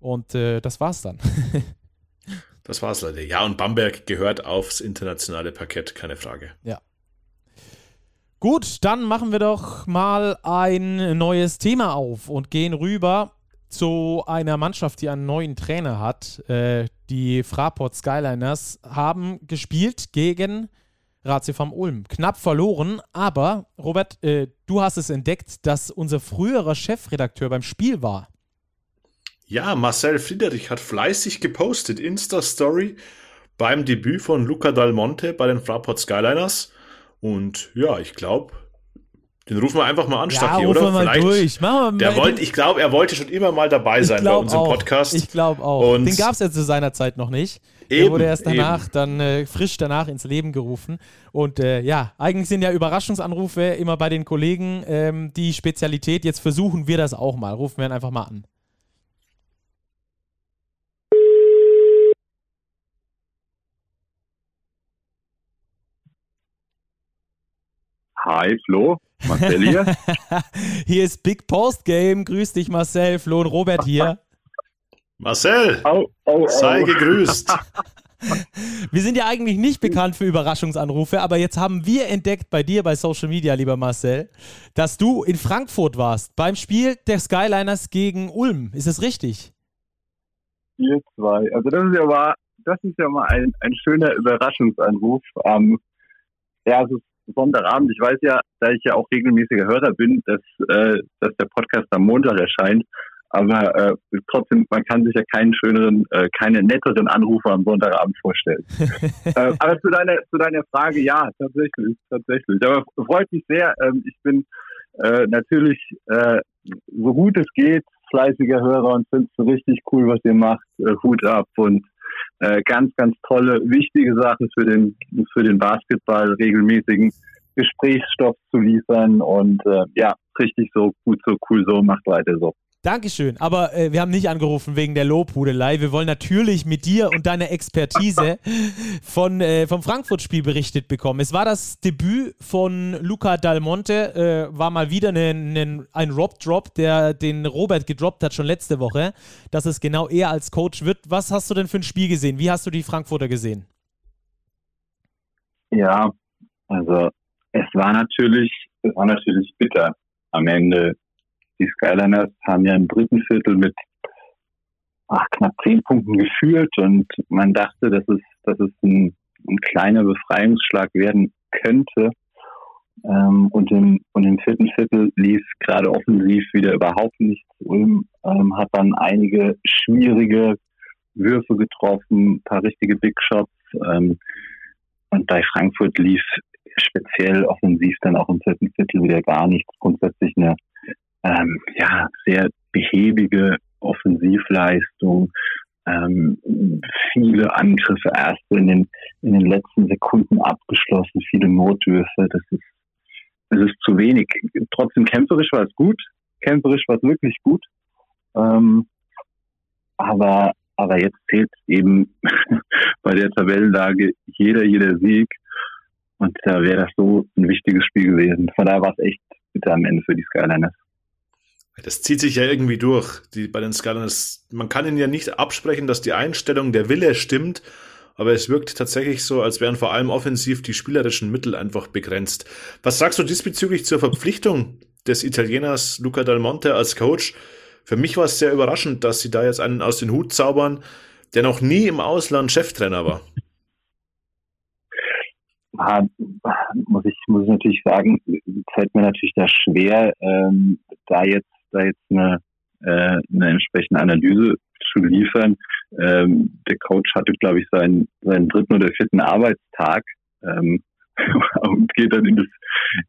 und äh, das war's dann. (laughs) das war's leider. Ja, und Bamberg gehört aufs internationale Parkett, keine Frage. Ja. Gut, dann machen wir doch mal ein neues Thema auf und gehen rüber zu einer Mannschaft, die einen neuen Trainer hat. Äh, die Fraport Skyliners haben gespielt gegen Ratio vom Ulm. Knapp verloren, aber Robert, äh, du hast es entdeckt, dass unser früherer Chefredakteur beim Spiel war. Ja, Marcel Friedrich hat fleißig gepostet, Insta-Story beim Debüt von Luca Dal Monte bei den Fraport Skyliners. Und ja, ich glaube, den rufen wir einfach mal an, ja, Stacki, oder? Mal Vielleicht. Durch. Machen wir der wollte, ich glaube, er wollte schon immer mal dabei sein bei unserem auch. Podcast. Ich glaube auch. Und den gab es ja zu seiner Zeit noch nicht. Eben, der wurde erst danach, eben. dann äh, frisch danach ins Leben gerufen. Und äh, ja, eigentlich sind ja Überraschungsanrufe immer bei den Kollegen ähm, die Spezialität. Jetzt versuchen wir das auch mal. Rufen wir ihn einfach mal an. Hi Flo, Marcel hier. (laughs) hier ist Big Post Game. Grüß dich Marcel, Flo und Robert hier. Marcel, oh, oh, sei oh. gegrüßt. (laughs) Wir sind ja eigentlich nicht bekannt für Überraschungsanrufe, aber jetzt haben wir entdeckt bei dir bei Social Media, lieber Marcel, dass du in Frankfurt warst beim Spiel der Skyliners gegen Ulm. Ist das richtig? Wir zwei. Also das ist ja mal, das ist ja mal ein, ein schöner Überraschungsanruf. Ähm, ja, es ist Sonntagabend. Ich weiß ja, da ich ja auch regelmäßiger Hörer bin, dass, äh, dass der Podcast am Montag erscheint. Aber äh, trotzdem, man kann sich ja keinen schöneren, äh, keinen netteren Anrufer am Sonntagabend vorstellen. (laughs) äh, aber zu deiner, zu deiner Frage, ja, tatsächlich, tatsächlich. Aber freut mich sehr. Ähm, ich bin äh, natürlich, äh, so gut es geht, fleißiger Hörer und finde es richtig cool, was ihr macht. Äh, Hut ab und äh, ganz, ganz tolle, wichtige Sache für den, für den Basketball, regelmäßigen Gesprächsstoff zu liefern und äh, ja, richtig so, gut so, cool so, macht weiter so. Dankeschön. Aber äh, wir haben nicht angerufen wegen der Lobhudelei. Wir wollen natürlich mit dir und deiner Expertise (laughs) von, äh, vom Frankfurt-Spiel berichtet bekommen. Es war das Debüt von Luca Dalmonte. Äh, war mal wieder ne, ne, ein Rob-Drop, der den Robert gedroppt hat schon letzte Woche, dass es genau er als Coach wird. Was hast du denn für ein Spiel gesehen? Wie hast du die Frankfurter gesehen? Ja, also es war natürlich, es war natürlich bitter am Ende die Skyliners haben ja im dritten Viertel mit ach, knapp zehn Punkten geführt und man dachte, dass es, dass es ein, ein kleiner Befreiungsschlag werden könnte. Ähm, und, im, und im vierten Viertel lief gerade offensiv wieder überhaupt nichts. Ulm ähm, hat dann einige schwierige Würfe getroffen, ein paar richtige Big Shots. Ähm, und bei Frankfurt lief speziell offensiv dann auch im vierten Viertel wieder gar nichts. Grundsätzlich eine ähm, ja, sehr behäbige Offensivleistung, ähm, viele Angriffe erst in den, in den letzten Sekunden abgeschlossen, viele Notwürfe. Das ist, das ist zu wenig. Trotzdem kämpferisch war es gut. Kämpferisch war es wirklich gut. Ähm, aber, aber jetzt zählt eben (laughs) bei der Tabellenlage jeder, jeder Sieg. Und da wäre das so ein wichtiges Spiel gewesen. Von daher war es echt bitter am Ende für die Skyliners. Das zieht sich ja irgendwie durch, die, bei den Skyliners. Man kann ihnen ja nicht absprechen, dass die Einstellung, der Wille stimmt, aber es wirkt tatsächlich so, als wären vor allem offensiv die spielerischen Mittel einfach begrenzt. Was sagst du diesbezüglich zur Verpflichtung des Italieners Luca Dal Monte als Coach? Für mich war es sehr überraschend, dass sie da jetzt einen aus den Hut zaubern, der noch nie im Ausland Cheftrainer war. Ah, muss ich, muss ich natürlich sagen, fällt mir natürlich da schwer, ähm, da jetzt da jetzt eine, äh, eine entsprechende Analyse zu liefern. Ähm, der Coach hatte, glaube ich, seinen, seinen dritten oder vierten Arbeitstag ähm, (laughs) und geht dann in das,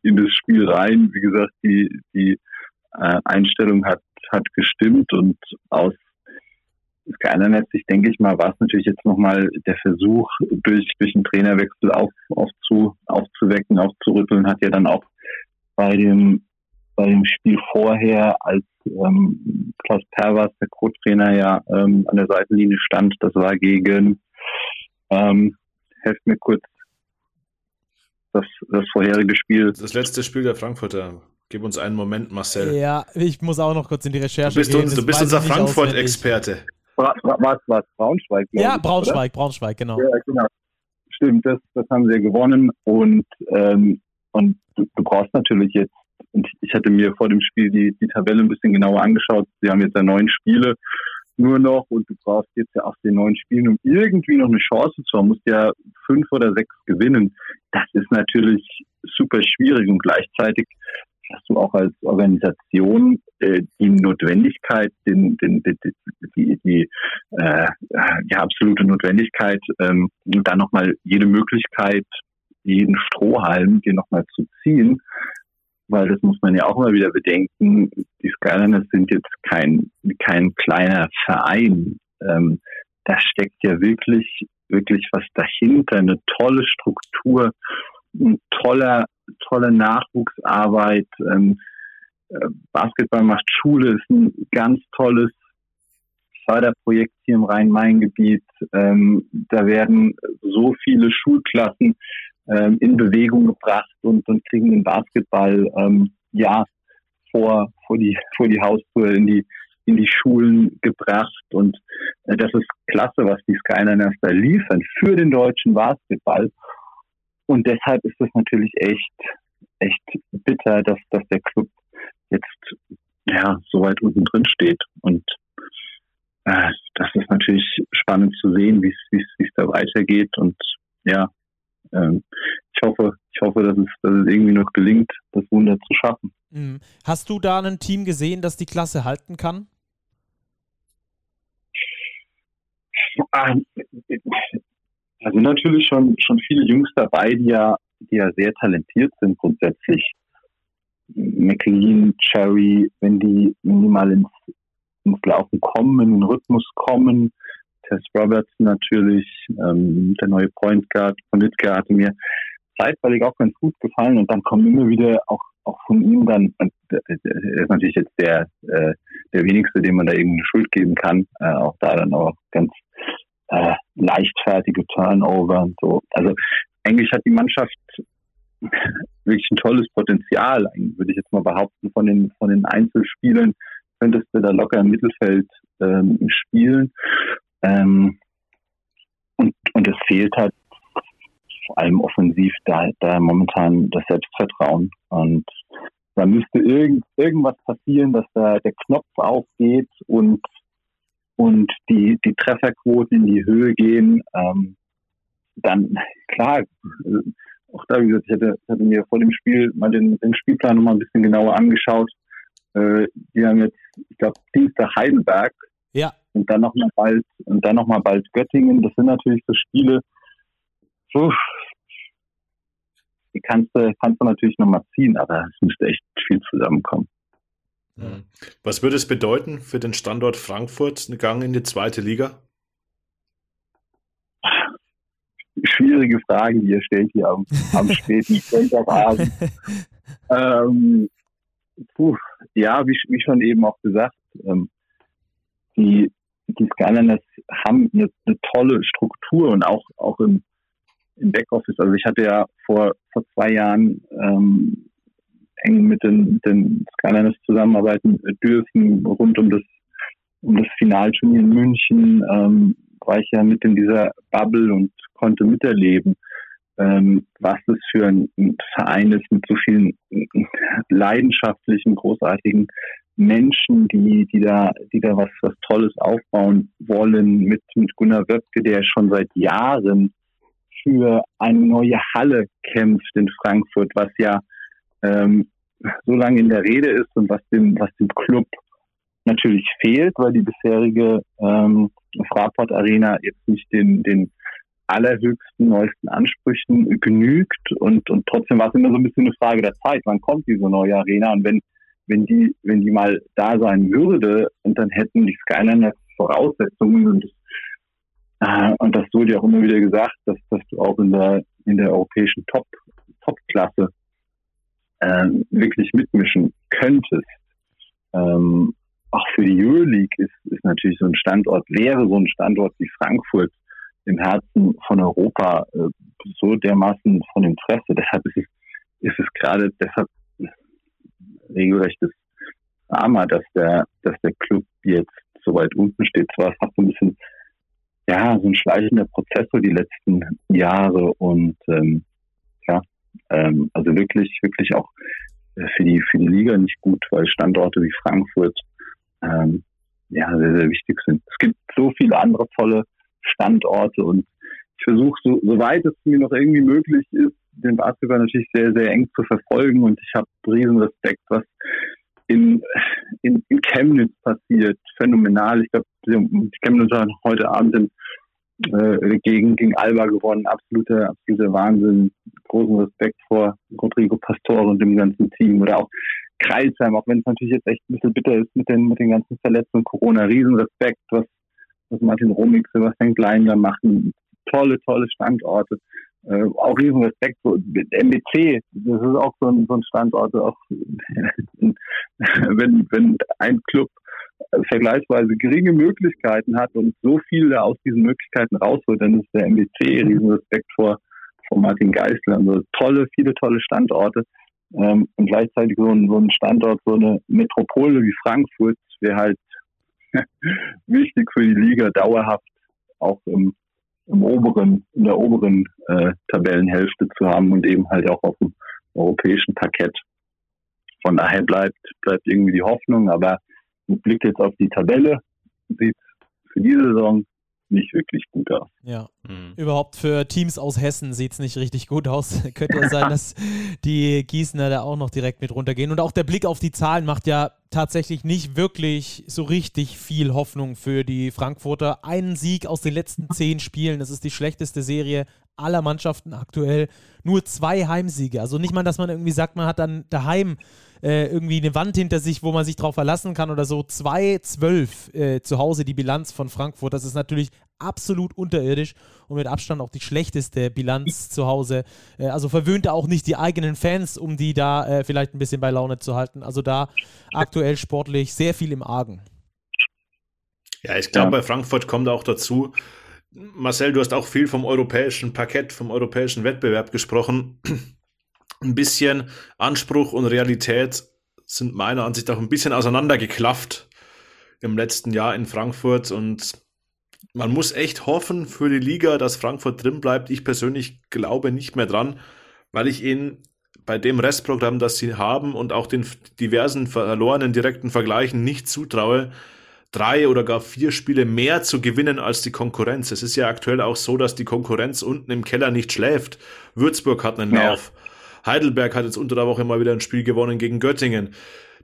in das Spiel rein. Wie gesagt, die, die äh, Einstellung hat, hat gestimmt und aus sich, denke ich mal, war es natürlich jetzt nochmal der Versuch, durch, durch einen Trainerwechsel auf, aufzu, aufzuwecken, aufzurütteln, hat ja dann auch bei dem bei dem Spiel vorher, als ähm, Klaus Pervers, der Co-Trainer, ja ähm, an der Seitenlinie stand. Das war gegen, ähm, helft mir kurz, das, das vorherige Spiel. Das letzte Spiel der Frankfurter. Gib uns einen Moment, Marcel. Ja, ich muss auch noch kurz in die Recherche du bist gehen. Uns, du bist unser Frankfurt-Experte. Was, was, Braunschweig? Ja, ich, Braunschweig, oder? Braunschweig, genau. Ja, genau. Stimmt, das, das haben sie gewonnen und, ähm, und du, du brauchst natürlich jetzt ich hatte mir vor dem Spiel die, die Tabelle ein bisschen genauer angeschaut. Sie haben jetzt ja neun Spiele nur noch und du brauchst jetzt ja aus den neun Spielen, um irgendwie noch eine Chance zu haben, musst ja fünf oder sechs gewinnen. Das ist natürlich super schwierig und gleichzeitig hast du auch als Organisation äh, die Notwendigkeit, den, den, den, die, die äh, ja, absolute Notwendigkeit, ähm, da nochmal jede Möglichkeit, jeden Strohhalm dir nochmal zu ziehen, weil das muss man ja auch immer wieder bedenken, die Skyliners sind jetzt kein, kein kleiner Verein. Ähm, da steckt ja wirklich, wirklich was dahinter, eine tolle Struktur, ein toller, tolle Nachwuchsarbeit. Ähm, äh, Basketball macht Schule, ist ein ganz tolles Förderprojekt hier im Rhein-Main-Gebiet. Ähm, da werden so viele Schulklassen ähm, in Bewegung gebracht und, und kriegen den Basketball ähm, ja vor, vor, die, (laughs) vor die Haustür in die, in die Schulen gebracht. Und äh, das ist klasse, was die Skyliners da liefern für den deutschen Basketball. Und deshalb ist es natürlich echt, echt bitter, dass, dass der Club jetzt ja so weit unten drin steht. Und äh, das ist natürlich spannend zu sehen, wie es da weitergeht. Und ja, ähm, ich hoffe, ich hoffe, dass es, dass es irgendwie noch gelingt, das Wunder zu schaffen. Mhm. Hast du da ein Team gesehen, das die Klasse halten kann? Ah, da sind natürlich schon, schon viele Jungs dabei, die ja, die ja sehr talentiert sind grundsätzlich. McLean, Cherry, wenn die, wenn die mal ins, ins Laufen kommen, in den Rhythmus kommen, Tess Roberts natürlich, ähm, der neue Point Guard von Litka hatte mir zeitweilig auch ganz gut gefallen und dann kommen immer wieder auch auch von ihm dann, er ist natürlich jetzt der, äh, der wenigste, dem man da irgendeine Schuld geben kann, äh, auch da dann auch ganz äh, leichtfertige Turnover und so. Also eigentlich hat die Mannschaft (laughs) wirklich ein tolles Potenzial, würde ich jetzt mal behaupten, von den, von den Einzelspielern könntest du da locker im Mittelfeld ähm, spielen. Ähm, und, es fehlt halt vor allem offensiv da, da momentan das Selbstvertrauen. Und da müsste irgend, irgendwas passieren, dass da der Knopf aufgeht und, und die, die Trefferquoten in die Höhe gehen. Ähm, dann, klar, auch da, wie gesagt, ich hatte, hatte mir vor dem Spiel mal den, den Spielplan nochmal ein bisschen genauer angeschaut. Äh, die haben jetzt, ich glaube, Dienstag Heidelberg. Ja. Und dann nochmal bald, und dann noch mal bald Göttingen. Das sind natürlich so Spiele, so, die kannst du, kannst du natürlich nochmal ziehen, aber es müsste echt viel zusammenkommen. Mhm. Was würde es bedeuten für den Standort Frankfurt, ein Gang in die zweite Liga? Schwierige Fragen, die ihr stellt hier am, am (laughs) späten Sonntagabend. ähm, puh, ja, wie, wie, schon eben auch gesagt, ähm, die, die Skyliners haben eine, eine, tolle Struktur und auch, auch im, im Backoffice. Also ich hatte ja vor, vor zwei Jahren ähm, eng mit den, mit den Skyliners zusammenarbeiten dürfen rund um das, um das Finalturnier in München. Ähm, war ich ja mit in dieser Bubble und konnte miterleben, was das für ein, Verein ist mit so vielen leidenschaftlichen, großartigen Menschen, die, die da, die da was, was Tolles aufbauen wollen, mit, mit Gunnar Wöpke, der schon seit Jahren für eine neue Halle kämpft in Frankfurt, was ja ähm, so lange in der Rede ist und was dem, was dem Club natürlich fehlt, weil die bisherige ähm, Fraport Arena jetzt nicht den, den allerhöchsten, neuesten Ansprüchen genügt. Und, und trotzdem war es immer so ein bisschen eine Frage der Zeit, wann kommt diese neue Arena? Und wenn, wenn die, wenn die mal da sein würde und dann hätten die Skyliners Voraussetzungen. Und das, äh, und das wurde ja auch immer wieder gesagt, dass, dass du auch in der, in der europäischen Top, Top-Klasse äh, wirklich mitmischen könntest. Ähm, auch für die Euroleague ist, ist natürlich so ein Standort, wäre so ein Standort wie Frankfurt im Herzen von Europa äh, so dermaßen von Interesse. Deshalb ist es, ist es gerade deshalb regelrechtes Drama, dass der, dass der Club jetzt so weit unten steht. Zwar es hat so ein bisschen, ja, so ein schleichender Prozess so die letzten Jahre und ähm, ja, ähm, also wirklich, wirklich auch äh, für die, für die Liga nicht gut, weil Standorte wie Frankfurt ähm, ja, sehr, sehr wichtig sind. Es gibt so viele andere tolle Standorte und ich versuche, so, soweit es mir noch irgendwie möglich ist, den Basketball natürlich sehr, sehr eng zu verfolgen und ich habe riesen Respekt, was in, in, in Chemnitz passiert. Phänomenal. Ich glaube, die Chemnitz hat heute Abend in, äh, gegen, gegen Alba gewonnen. Absoluter, absoluter Wahnsinn. Großen Respekt vor Rodrigo Pastore und dem ganzen Team. Oder auch Kreisheim, auch wenn es natürlich jetzt echt ein bisschen bitter ist mit den, mit den ganzen Verletzungen, Corona, Riesenrespekt, was, was Martin Romig, Sebastian Klein da machen. Tolle, tolle Standorte. Äh, auch Riesenrespekt so MBC, das ist auch so ein, so ein Standort, auch (laughs) wenn, wenn ein Club vergleichsweise geringe Möglichkeiten hat und so viel da aus diesen Möglichkeiten rausholt, dann ist der MBC Riesenrespekt vor, vor Martin Geisler. Also tolle, viele tolle Standorte. Ähm, und gleichzeitig so ein, so ein Standort, so eine Metropole wie Frankfurt wäre halt (laughs) wichtig für die Liga dauerhaft auch im, im oberen, in der oberen äh, Tabellenhälfte zu haben und eben halt auch auf dem europäischen Parkett. Von daher bleibt, bleibt irgendwie die Hoffnung, aber mit Blick jetzt auf die Tabelle sieht für diese Saison nicht wirklich gut aus. Ja, mhm. überhaupt für Teams aus Hessen sieht es nicht richtig gut aus. (laughs) Könnte ja sein, dass die Gießener da auch noch direkt mit runtergehen. Und auch der Blick auf die Zahlen macht ja tatsächlich nicht wirklich so richtig viel Hoffnung für die Frankfurter. Einen Sieg aus den letzten zehn Spielen, das ist die schlechteste Serie aller Mannschaften aktuell. Nur zwei Heimsiege. Also nicht mal, dass man irgendwie sagt, man hat dann daheim äh, irgendwie eine Wand hinter sich, wo man sich drauf verlassen kann oder so. 2-12 äh, zu Hause die Bilanz von Frankfurt. Das ist natürlich absolut unterirdisch und mit Abstand auch die schlechteste Bilanz zu Hause. Äh, also verwöhnt er auch nicht die eigenen Fans, um die da äh, vielleicht ein bisschen bei Laune zu halten. Also da aktuell sportlich sehr viel im Argen. Ja, ich glaube, ja. bei Frankfurt kommt auch dazu, Marcel, du hast auch viel vom europäischen Parkett, vom europäischen Wettbewerb gesprochen ein bisschen Anspruch und Realität sind meiner Ansicht nach ein bisschen auseinandergeklafft im letzten Jahr in Frankfurt und man muss echt hoffen für die Liga, dass Frankfurt drin bleibt. Ich persönlich glaube nicht mehr dran, weil ich ihnen bei dem Restprogramm, das sie haben und auch den diversen verlorenen direkten Vergleichen nicht zutraue, drei oder gar vier Spiele mehr zu gewinnen als die Konkurrenz. Es ist ja aktuell auch so, dass die Konkurrenz unten im Keller nicht schläft. Würzburg hat einen ja. Lauf. Heidelberg hat jetzt unter der Woche mal wieder ein Spiel gewonnen gegen Göttingen.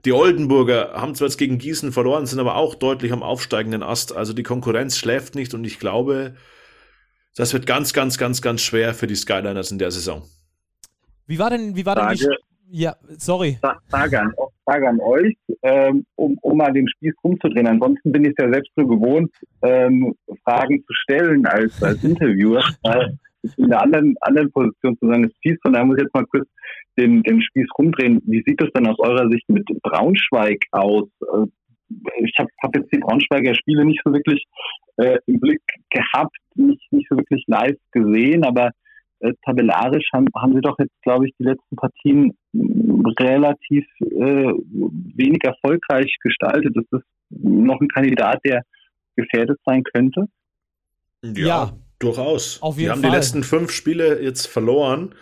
Die Oldenburger haben zwar jetzt gegen Gießen verloren, sind aber auch deutlich am aufsteigenden Ast. Also die Konkurrenz schläft nicht und ich glaube, das wird ganz, ganz, ganz, ganz schwer für die Skyliners in der Saison. Wie war denn, wie war denn die, ja, sorry. Frage an, Frage an euch, ähm, um, um mal den Spieß rumzudrehen. Ansonsten bin ich ja selbst so gewohnt, ähm, Fragen zu stellen als, als (laughs) Interviewer. in einer anderen, anderen Position zu sein des Spieß. Von daher muss ich jetzt mal kurz den, den Spieß rumdrehen. Wie sieht das denn aus eurer Sicht mit Braunschweig aus? Äh, ich habe hab jetzt die Braunschweiger Spiele nicht so wirklich äh, im Blick gehabt, nicht, nicht so wirklich live gesehen, aber äh, tabellarisch haben, haben sie doch jetzt, glaube ich, die letzten Partien relativ äh, wenig erfolgreich gestaltet. Ist das noch ein Kandidat, der gefährdet sein könnte? Ja, ja durchaus. Auf jeden Die haben Fall. die letzten fünf Spiele jetzt verloren.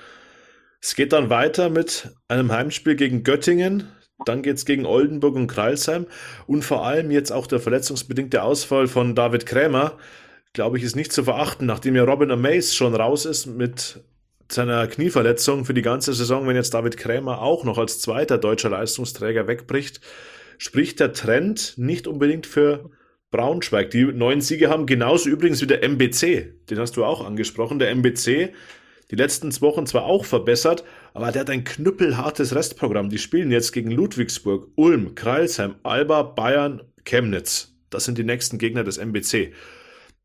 Es geht dann weiter mit einem Heimspiel gegen Göttingen. Dann geht es gegen Oldenburg und Kreilsheim. Und vor allem jetzt auch der verletzungsbedingte Ausfall von David Krämer, glaube ich, ist nicht zu verachten, nachdem ja Robin Amaze schon raus ist mit seiner Knieverletzung für die ganze Saison, wenn jetzt David Krämer auch noch als zweiter deutscher Leistungsträger wegbricht, spricht der Trend nicht unbedingt für Braunschweig. Die neun Siege haben genauso übrigens wie der MBC, den hast du auch angesprochen. Der MBC, die letzten Wochen zwar auch verbessert, aber der hat ein knüppelhartes Restprogramm. Die spielen jetzt gegen Ludwigsburg, Ulm, Kreilsheim, Alba, Bayern, Chemnitz. Das sind die nächsten Gegner des MBC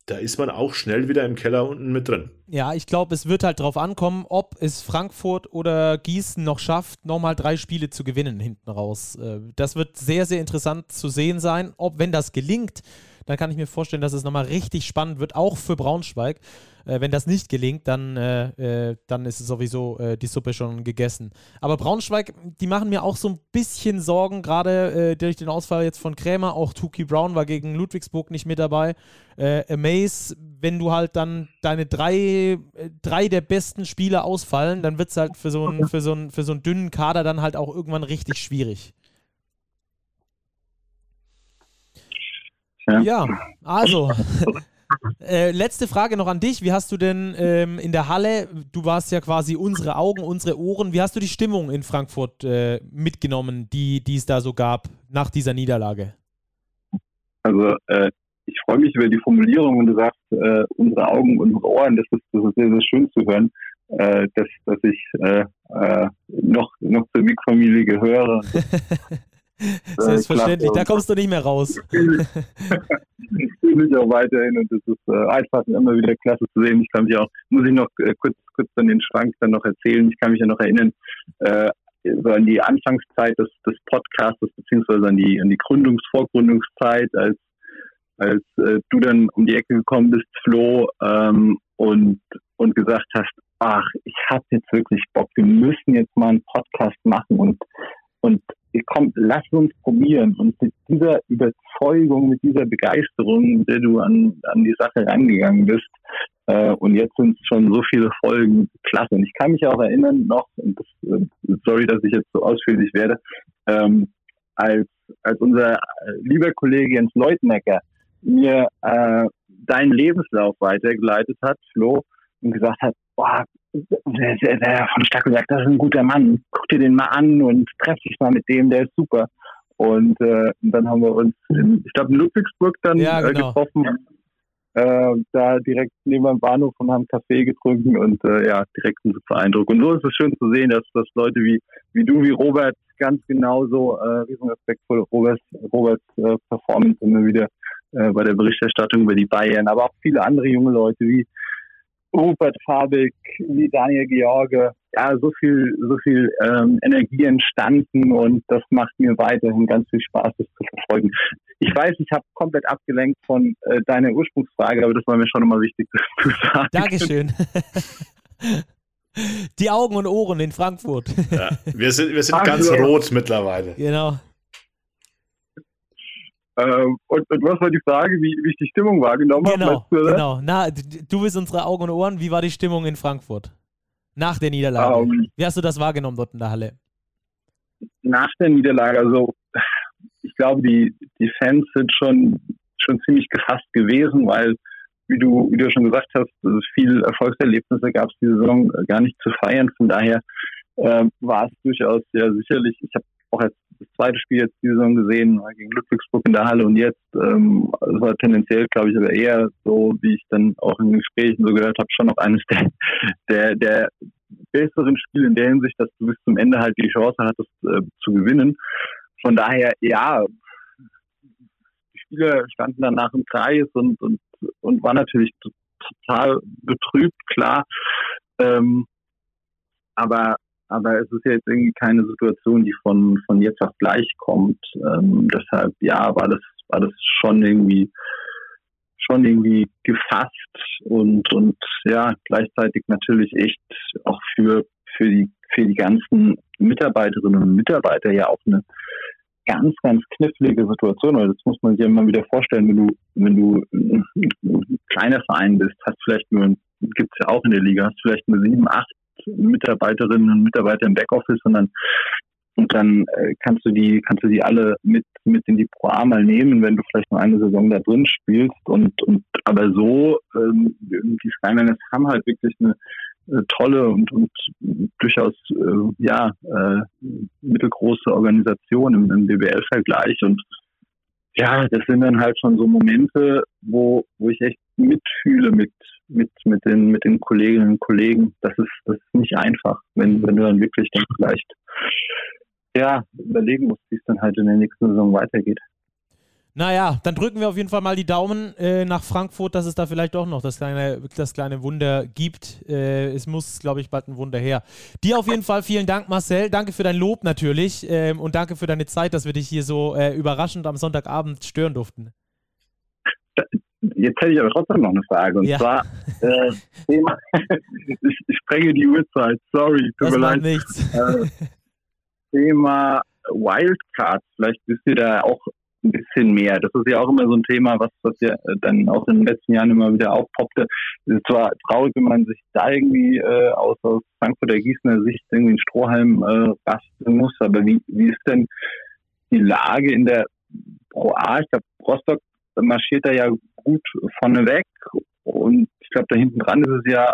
da ist man auch schnell wieder im Keller unten mit drin. Ja, ich glaube, es wird halt darauf ankommen, ob es Frankfurt oder Gießen noch schafft, nochmal drei Spiele zu gewinnen hinten raus. Äh, das wird sehr, sehr interessant zu sehen sein. Ob, wenn das gelingt, dann kann ich mir vorstellen, dass es nochmal richtig spannend wird, auch für Braunschweig. Äh, wenn das nicht gelingt, dann, äh, äh, dann ist es sowieso äh, die Suppe schon gegessen. Aber Braunschweig, die machen mir auch so ein bisschen Sorgen, gerade äh, durch den Ausfall jetzt von Krämer. Auch Tuki Brown war gegen Ludwigsburg nicht mit dabei. Äh, Amaze, wenn du halt dann deine drei, drei der besten Spieler ausfallen, dann wird es halt für so, einen, so für so einen dünnen Kader dann halt auch irgendwann richtig schwierig. Ja, ja also (laughs) Äh, letzte Frage noch an dich. Wie hast du denn ähm, in der Halle, du warst ja quasi unsere Augen, unsere Ohren, wie hast du die Stimmung in Frankfurt äh, mitgenommen, die, die es da so gab nach dieser Niederlage? Also äh, ich freue mich über die Formulierung, wenn du sagst, äh, unsere Augen, unsere Ohren, das ist, das ist sehr, sehr schön zu hören, äh, dass, dass ich äh, noch, noch zur MIG-Familie gehöre. (laughs) Selbstverständlich, da kommst du nicht mehr raus. ich fühle mich auch weiterhin und es ist äh, einfach immer wieder klasse zu sehen. Ich kann mich auch, muss ich noch äh, kurz, kurz dann den Schwank dann noch erzählen. Ich kann mich ja noch erinnern, äh, so an die Anfangszeit des, des Podcasts, beziehungsweise an die, an die Gründungs-, Vorgründungszeit, als, als äh, du dann um die Ecke gekommen bist, Flo, ähm, und, und gesagt hast, ach, ich habe jetzt wirklich Bock, wir müssen jetzt mal einen Podcast machen und, und komm, lass uns probieren. Und mit dieser Überzeugung, mit dieser Begeisterung, mit der du an, an die Sache rangegangen bist, äh, und jetzt sind es schon so viele Folgen, klasse. Und ich kann mich auch erinnern noch, das, äh, sorry, dass ich jetzt so ausführlich werde, ähm, als, als unser lieber Kollege Jens Leutnecker mir äh, deinen Lebenslauf weitergeleitet hat, Flo, und gesagt hat, boah, der, der, der von Stark gesagt, das ist ein guter Mann, guck dir den mal an und treff dich mal mit dem, der ist super. Und, äh, dann haben wir uns, in, ich glaube, in Ludwigsburg dann ja, äh, genau. äh, getroffen, äh, da direkt neben dem Bahnhof und haben Kaffee getrunken und äh, ja, direkt ein super Eindruck. Und so ist es schön zu sehen, dass, dass Leute wie, wie du, wie Robert, ganz genauso, äh, riesen Respekt vor Roberts, Roberts äh, Performance immer wieder äh, bei der Berichterstattung über die Bayern, aber auch viele andere junge Leute wie Rupert Fabik, wie Daniel George, ja, so viel, so viel ähm, Energie entstanden und das macht mir weiterhin ganz viel Spaß, das zu verfolgen. Ich weiß, ich habe komplett abgelenkt von äh, deiner Ursprungsfrage, aber das war mir schon immer wichtig zu sagen. Dankeschön. (laughs) Die Augen und Ohren in Frankfurt. Ja, wir sind, wir sind ganz rot mittlerweile. Genau. Ähm, und, und, was war die Frage, wie, wie ich die Stimmung wahrgenommen genau, habe? Genau, Na, du bist unsere Augen und Ohren. Wie war die Stimmung in Frankfurt? Nach der Niederlage. Um, ähm. wie hast du das wahrgenommen dort in der Halle? Nach der Niederlage, also ich glaube, die, die Fans sind schon, schon ziemlich gefasst gewesen, weil, wie du, wie du schon gesagt hast, viel Erfolgserlebnisse gab es diese Saison gar nicht zu feiern. Von daher äh, war es durchaus sehr sicherlich. Ich habe auch als das zweite Spiel jetzt die Saison gesehen gegen Ludwigsburg in der Halle und jetzt ähm, es war tendenziell, glaube ich, aber eher so, wie ich dann auch in Gesprächen so gehört habe, schon noch eines der, der, der besseren Spiele in der Hinsicht, dass du bis zum Ende halt die Chance hattest äh, zu gewinnen. Von daher, ja, die Spieler standen danach im Kreis und, und, und war natürlich total betrübt, klar. Ähm, aber aber es ist ja jetzt irgendwie keine Situation, die von, von jetzt auf gleich kommt. Ähm, deshalb, ja, war das, war das schon irgendwie, schon irgendwie gefasst und, und ja, gleichzeitig natürlich echt auch für, für die, für die ganzen Mitarbeiterinnen und Mitarbeiter ja auch eine ganz, ganz knifflige Situation, weil das muss man sich ja immer wieder vorstellen, wenn du, wenn du ein kleiner Verein bist, hast vielleicht nur, gibt's ja auch in der Liga, hast vielleicht nur sieben, acht Mitarbeiterinnen und Mitarbeiter im Backoffice, sondern und dann äh, kannst du die, kannst du die alle mit, mit in die Pro A mal nehmen, wenn du vielleicht noch eine Saison da drin spielst. Und, und aber so, ähm, die Skyliners haben halt wirklich eine äh, tolle und, und durchaus äh, ja äh, mittelgroße Organisation im, im BBL-Vergleich. Und ja, das sind dann halt schon so Momente, wo, wo ich echt mitfühle mit, mit, mit den, mit den Kolleginnen und Kollegen. Das ist, das ist nicht einfach, wenn, wenn du dann wirklich dann vielleicht, ja, überlegen musst, wie es dann halt in der nächsten Saison weitergeht. Naja, dann drücken wir auf jeden Fall mal die Daumen äh, nach Frankfurt, dass es da vielleicht doch noch das kleine, das kleine Wunder gibt. Äh, es muss, glaube ich, bald ein Wunder her. Dir auf jeden Fall vielen Dank, Marcel. Danke für dein Lob natürlich ähm, und danke für deine Zeit, dass wir dich hier so äh, überraschend am Sonntagabend stören durften. Jetzt hätte ich aber trotzdem noch eine Frage. Und ja. zwar, äh, Thema, (laughs) ich, ich sprenge die Uhrzeit, sorry, tut das mir leid. nichts. Äh, Thema Wildcards, vielleicht wisst ihr da auch ein bisschen mehr. Das ist ja auch immer so ein Thema, was, was ja dann auch in den letzten Jahren immer wieder aufpoppte. Es ist zwar traurig, wenn man sich da irgendwie äh, aus, aus Frankfurter Gießener Sicht irgendwie einen Strohhalm äh, basteln muss, aber wie, wie ist denn die Lage in der Pro A? Ich glaube, Rostock marschiert da ja gut vorne weg und ich glaube, da hinten dran ist es ja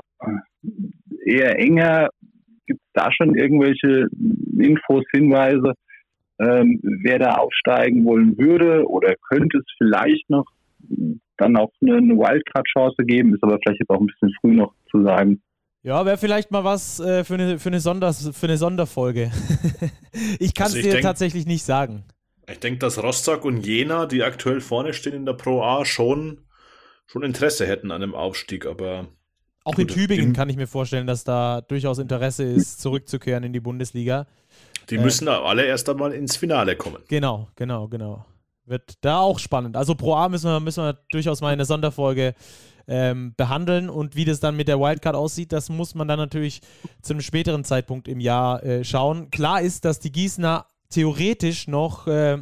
eher enger. Gibt es da schon irgendwelche Infos, Hinweise? ähm, wer da aufsteigen wollen würde oder könnte es vielleicht noch dann auch eine, eine Wildcard-Chance geben, ist aber vielleicht jetzt auch ein bisschen früh noch zu sagen. Ja, wäre vielleicht mal was äh, für, eine, für, eine Sonders, für eine Sonderfolge. (laughs) ich kann es also dir denk, tatsächlich nicht sagen. Ich denke, dass Rostock und Jena, die aktuell vorne stehen in der Pro A, schon, schon Interesse hätten an einem Aufstieg, aber. Auch in Tübingen kann ich mir vorstellen, dass da durchaus Interesse ist, (laughs) zurückzukehren in die Bundesliga. Die müssen äh, alle erst einmal ins Finale kommen. Genau, genau, genau. Wird da auch spannend. Also Pro A müssen wir, müssen wir durchaus mal eine Sonderfolge ähm, behandeln und wie das dann mit der Wildcard aussieht, das muss man dann natürlich zu einem späteren Zeitpunkt im Jahr äh, schauen. Klar ist, dass die Gießener theoretisch noch äh,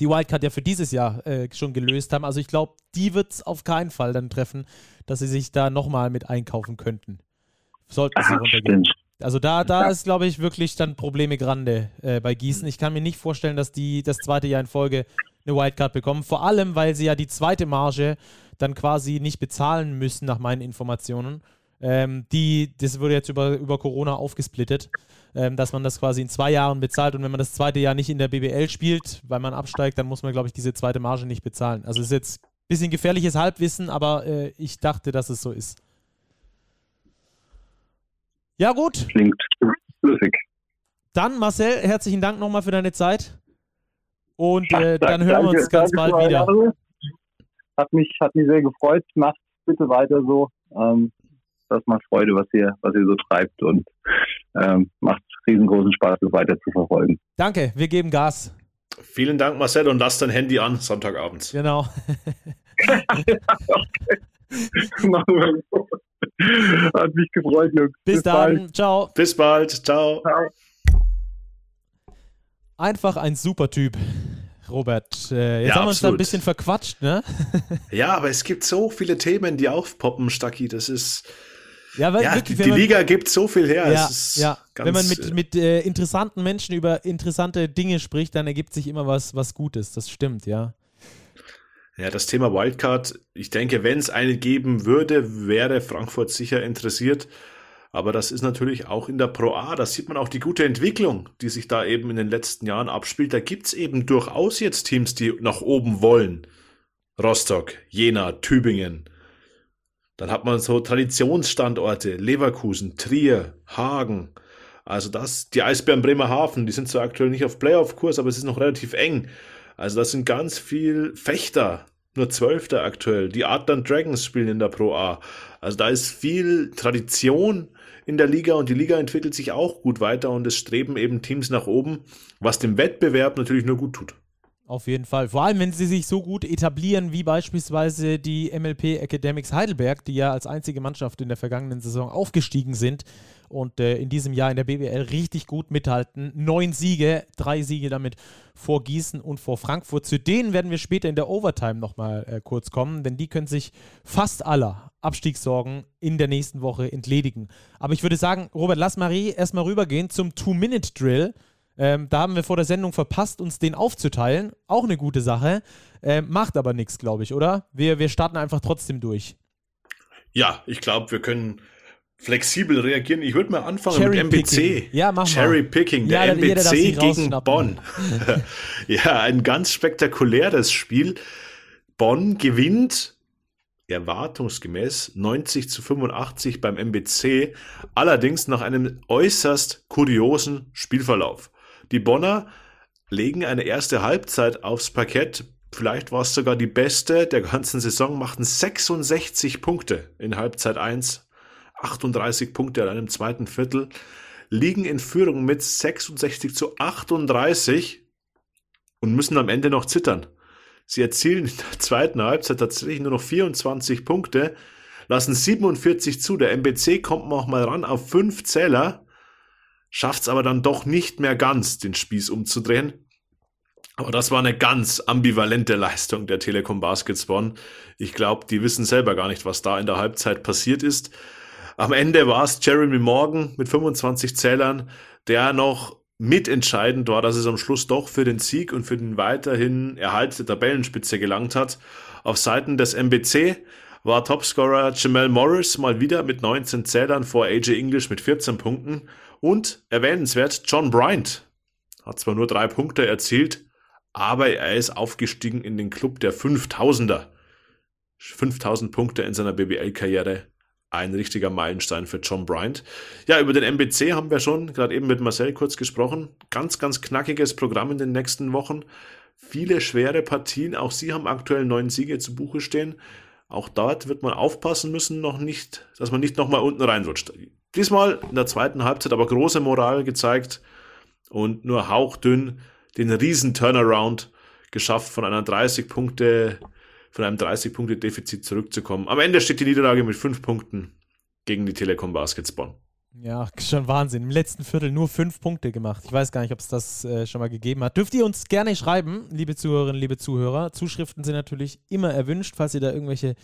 die Wildcard ja für dieses Jahr äh, schon gelöst haben. Also ich glaube, die wird es auf keinen Fall dann treffen, dass sie sich da nochmal mit einkaufen könnten. Sollten sie runtergehen. Stimmt. Also da, da ist, glaube ich, wirklich dann Probleme grande äh, bei Gießen. Ich kann mir nicht vorstellen, dass die das zweite Jahr in Folge eine Wildcard bekommen. Vor allem, weil sie ja die zweite Marge dann quasi nicht bezahlen müssen, nach meinen Informationen. Ähm, die, das wurde jetzt über, über Corona aufgesplittet, ähm, dass man das quasi in zwei Jahren bezahlt und wenn man das zweite Jahr nicht in der BBL spielt, weil man absteigt, dann muss man, glaube ich, diese zweite Marge nicht bezahlen. Also es ist jetzt ein bisschen gefährliches Halbwissen, aber äh, ich dachte, dass es so ist. Ja, gut. Klingt flüssig. Dann, Marcel, herzlichen Dank nochmal für deine Zeit. Und äh, dann hören wir uns ganz bald wieder. Hat mich, hat mich sehr gefreut. Macht bitte weiter so. Ähm, das macht Freude, was ihr, was ihr so treibt und ähm, macht riesengroßen Spaß, das weiter zu verfolgen. Danke, wir geben Gas. Vielen Dank, Marcel, und lass dein Handy an, Sonntagabends. Genau. (laughs) (laughs) Machen wir so. Hat mich gefreut, Jungs. Bis, Bis dann. Bald. Ciao. Bis bald. Ciao. Ciao. Einfach ein super Typ. Robert, äh, jetzt ja, haben wir uns da ein bisschen verquatscht, ne? (laughs) ja, aber es gibt so viele Themen, die aufpoppen, Stacki. Das ist. Ja, weil ja, wirklich, die, die man, Liga gibt so viel her. Ja, ja. Wenn man mit, äh, mit äh, interessanten Menschen über interessante Dinge spricht, dann ergibt sich immer was, was Gutes. Das stimmt, ja. Ja, das Thema Wildcard, ich denke, wenn es eine geben würde, wäre Frankfurt sicher interessiert. Aber das ist natürlich auch in der Pro A, da sieht man auch die gute Entwicklung, die sich da eben in den letzten Jahren abspielt. Da gibt's eben durchaus jetzt Teams, die nach oben wollen. Rostock, Jena, Tübingen. Dann hat man so Traditionsstandorte, Leverkusen, Trier, Hagen. Also das, die Eisbären Bremerhaven, die sind zwar aktuell nicht auf Playoff-Kurs, aber es ist noch relativ eng. Also das sind ganz viel Fechter, nur Zwölfter aktuell. Die Adland Dragons spielen in der Pro A. Also da ist viel Tradition in der Liga und die Liga entwickelt sich auch gut weiter und es streben eben Teams nach oben, was dem Wettbewerb natürlich nur gut tut. Auf jeden Fall. Vor allem, wenn sie sich so gut etablieren wie beispielsweise die MLP Academics Heidelberg, die ja als einzige Mannschaft in der vergangenen Saison aufgestiegen sind und äh, in diesem Jahr in der BBL richtig gut mithalten. Neun Siege, drei Siege damit vor Gießen und vor Frankfurt. Zu denen werden wir später in der Overtime nochmal äh, kurz kommen, denn die können sich fast aller Abstiegssorgen in der nächsten Woche entledigen. Aber ich würde sagen, Robert, lass Marie erstmal rübergehen zum Two-Minute-Drill. Ähm, da haben wir vor der Sendung verpasst, uns den aufzuteilen. Auch eine gute Sache. Ähm, macht aber nichts, glaube ich, oder? Wir, wir starten einfach trotzdem durch. Ja, ich glaube, wir können flexibel reagieren. Ich würde mal anfangen Cherry mit MBC. Picking. Ja, mach Cherry mal. Picking, der ja, MBC gegen Bonn. (laughs) ja, ein ganz spektakuläres Spiel. Bonn gewinnt erwartungsgemäß 90 zu 85 beim MBC, allerdings nach einem äußerst kuriosen Spielverlauf. Die Bonner legen eine erste Halbzeit aufs Parkett. Vielleicht war es sogar die beste der ganzen Saison, machten 66 Punkte in Halbzeit 1, 38 Punkte in einem zweiten Viertel, liegen in Führung mit 66 zu 38 und müssen am Ende noch zittern. Sie erzielen in der zweiten Halbzeit tatsächlich nur noch 24 Punkte, lassen 47 zu. Der MBC kommt noch mal ran auf fünf Zähler schafft es aber dann doch nicht mehr ganz, den Spieß umzudrehen. Aber das war eine ganz ambivalente Leistung der Telekom Baskets Bonn. Ich glaube, die wissen selber gar nicht, was da in der Halbzeit passiert ist. Am Ende war es Jeremy Morgan mit 25 Zählern, der noch mitentscheidend war, dass es am Schluss doch für den Sieg und für den weiterhin Erhalt der Tabellenspitze gelangt hat. Auf Seiten des MBC war Topscorer Jamal Morris mal wieder mit 19 Zählern vor AJ English mit 14 Punkten und erwähnenswert, John Bryant hat zwar nur drei Punkte erzielt, aber er ist aufgestiegen in den Club der 5000er. 5000 Punkte in seiner BBL-Karriere. Ein richtiger Meilenstein für John Bryant. Ja, über den MBC haben wir schon gerade eben mit Marcel kurz gesprochen. Ganz, ganz knackiges Programm in den nächsten Wochen. Viele schwere Partien. Auch sie haben aktuell neun Siege zu Buche stehen. Auch dort wird man aufpassen müssen, noch nicht, dass man nicht nochmal unten reinrutscht. Diesmal in der zweiten Halbzeit aber große Moral gezeigt und nur hauchdünn den riesen Turnaround geschafft, von einer 30 Punkte, von einem 30 Punkte Defizit zurückzukommen. Am Ende steht die Niederlage mit 5 Punkten gegen die Telekom Baskets Bonn. Ja, schon Wahnsinn. Im letzten Viertel nur fünf Punkte gemacht. Ich weiß gar nicht, ob es das äh, schon mal gegeben hat. Dürft ihr uns gerne schreiben, liebe Zuhörerinnen, liebe Zuhörer. Zuschriften sind natürlich immer erwünscht, falls ihr da irgendwelche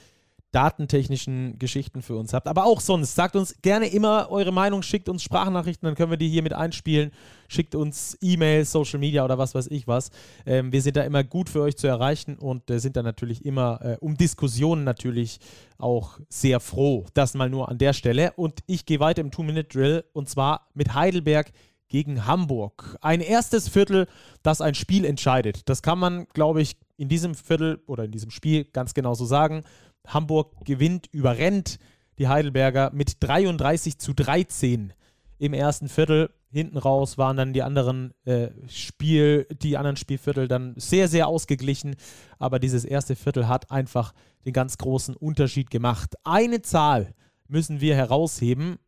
datentechnischen Geschichten für uns habt. Aber auch sonst, sagt uns gerne immer eure Meinung, schickt uns Sprachnachrichten, dann können wir die hier mit einspielen. Schickt uns E-Mails, Social Media oder was weiß ich was. Ähm, wir sind da immer gut für euch zu erreichen und äh, sind da natürlich immer äh, um Diskussionen natürlich auch sehr froh. Das mal nur an der Stelle. Und ich gehe weiter im Two-Minute-Drill und zwar mit Heidelberg gegen Hamburg. Ein erstes Viertel, das ein Spiel entscheidet. Das kann man, glaube ich, in diesem Viertel oder in diesem Spiel ganz genau so sagen. Hamburg gewinnt, überrennt die Heidelberger mit 33 zu 13 im ersten Viertel. Hinten raus waren dann die anderen äh, Spiel, die anderen Spielviertel dann sehr, sehr ausgeglichen. Aber dieses erste Viertel hat einfach den ganz großen Unterschied gemacht. Eine Zahl müssen wir herausheben.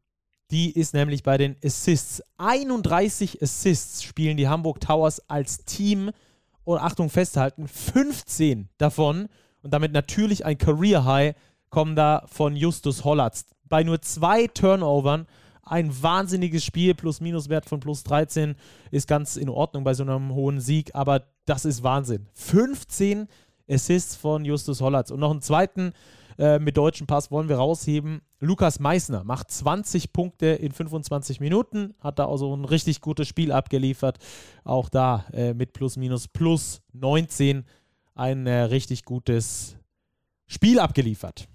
Die ist nämlich bei den Assists. 31 Assists spielen die Hamburg Towers als Team. Und Achtung, festhalten, 15 davon und damit natürlich ein Career High kommen da von Justus Hollatz. Bei nur zwei Turnovern ein wahnsinniges Spiel, Plus-Minus-Wert von plus 13 ist ganz in Ordnung bei so einem hohen Sieg, aber das ist Wahnsinn. 15 Assists von Justus Hollatz und noch einen zweiten äh, mit deutschem Pass wollen wir rausheben. Lukas Meissner macht 20 Punkte in 25 Minuten, hat da also ein richtig gutes Spiel abgeliefert. Auch da äh, mit plus minus plus 19 ein äh, richtig gutes Spiel abgeliefert.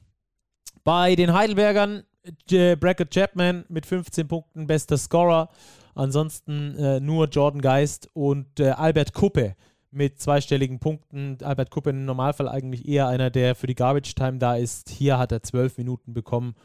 Bei den Heidelbergern äh, Brackett Chapman mit 15 Punkten, bester Scorer. Ansonsten äh, nur Jordan Geist und äh, Albert Kuppe mit zweistelligen Punkten. Albert Kuppe im Normalfall eigentlich eher einer, der für die Garbage Time da ist. Hier hat er 12 Minuten bekommen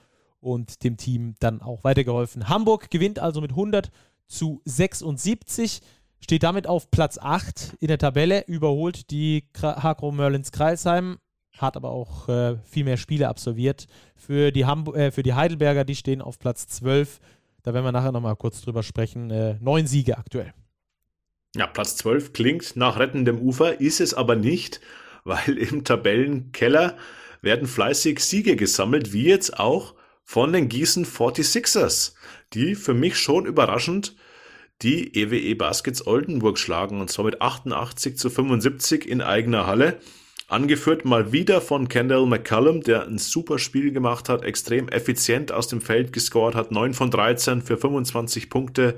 und dem Team dann auch weitergeholfen. Hamburg gewinnt also mit 100 zu 76, steht damit auf Platz 8 in der Tabelle, überholt die Hakro Merlins Kreilsheim, hat aber auch äh, viel mehr Spiele absolviert. Für die, Hamburg, äh, für die Heidelberger, die stehen auf Platz 12. Da werden wir nachher nochmal kurz drüber sprechen. Äh, neun Siege aktuell. Ja, Platz 12 klingt nach rettendem Ufer, ist es aber nicht, weil im Tabellenkeller werden fleißig Siege gesammelt, wie jetzt auch von den Gießen 46ers, die für mich schon überraschend die EWE e Baskets Oldenburg schlagen und zwar mit 88 zu 75 in eigener Halle. Angeführt mal wieder von Kendall McCallum, der ein super Spiel gemacht hat, extrem effizient aus dem Feld gescored hat, 9 von 13 für 25 Punkte.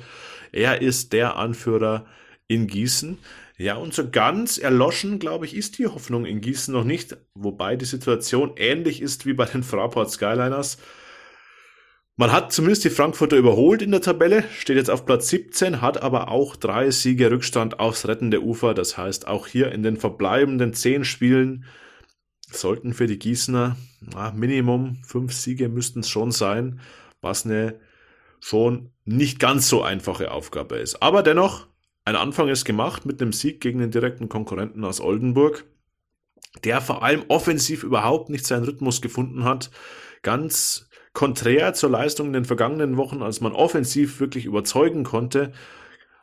Er ist der Anführer in Gießen. Ja, und so ganz erloschen, glaube ich, ist die Hoffnung in Gießen noch nicht, wobei die Situation ähnlich ist wie bei den Fraport Skyliners. Man hat zumindest die Frankfurter überholt in der Tabelle, steht jetzt auf Platz 17, hat aber auch drei Siege Rückstand aufs rettende Ufer. Das heißt, auch hier in den verbleibenden zehn Spielen sollten für die Gießener na, Minimum fünf Siege müssten es schon sein, was eine schon nicht ganz so einfache Aufgabe ist. Aber dennoch, ein Anfang ist gemacht mit einem Sieg gegen den direkten Konkurrenten aus Oldenburg, der vor allem offensiv überhaupt nicht seinen Rhythmus gefunden hat. Ganz konträr zur Leistung in den vergangenen Wochen, als man offensiv wirklich überzeugen konnte,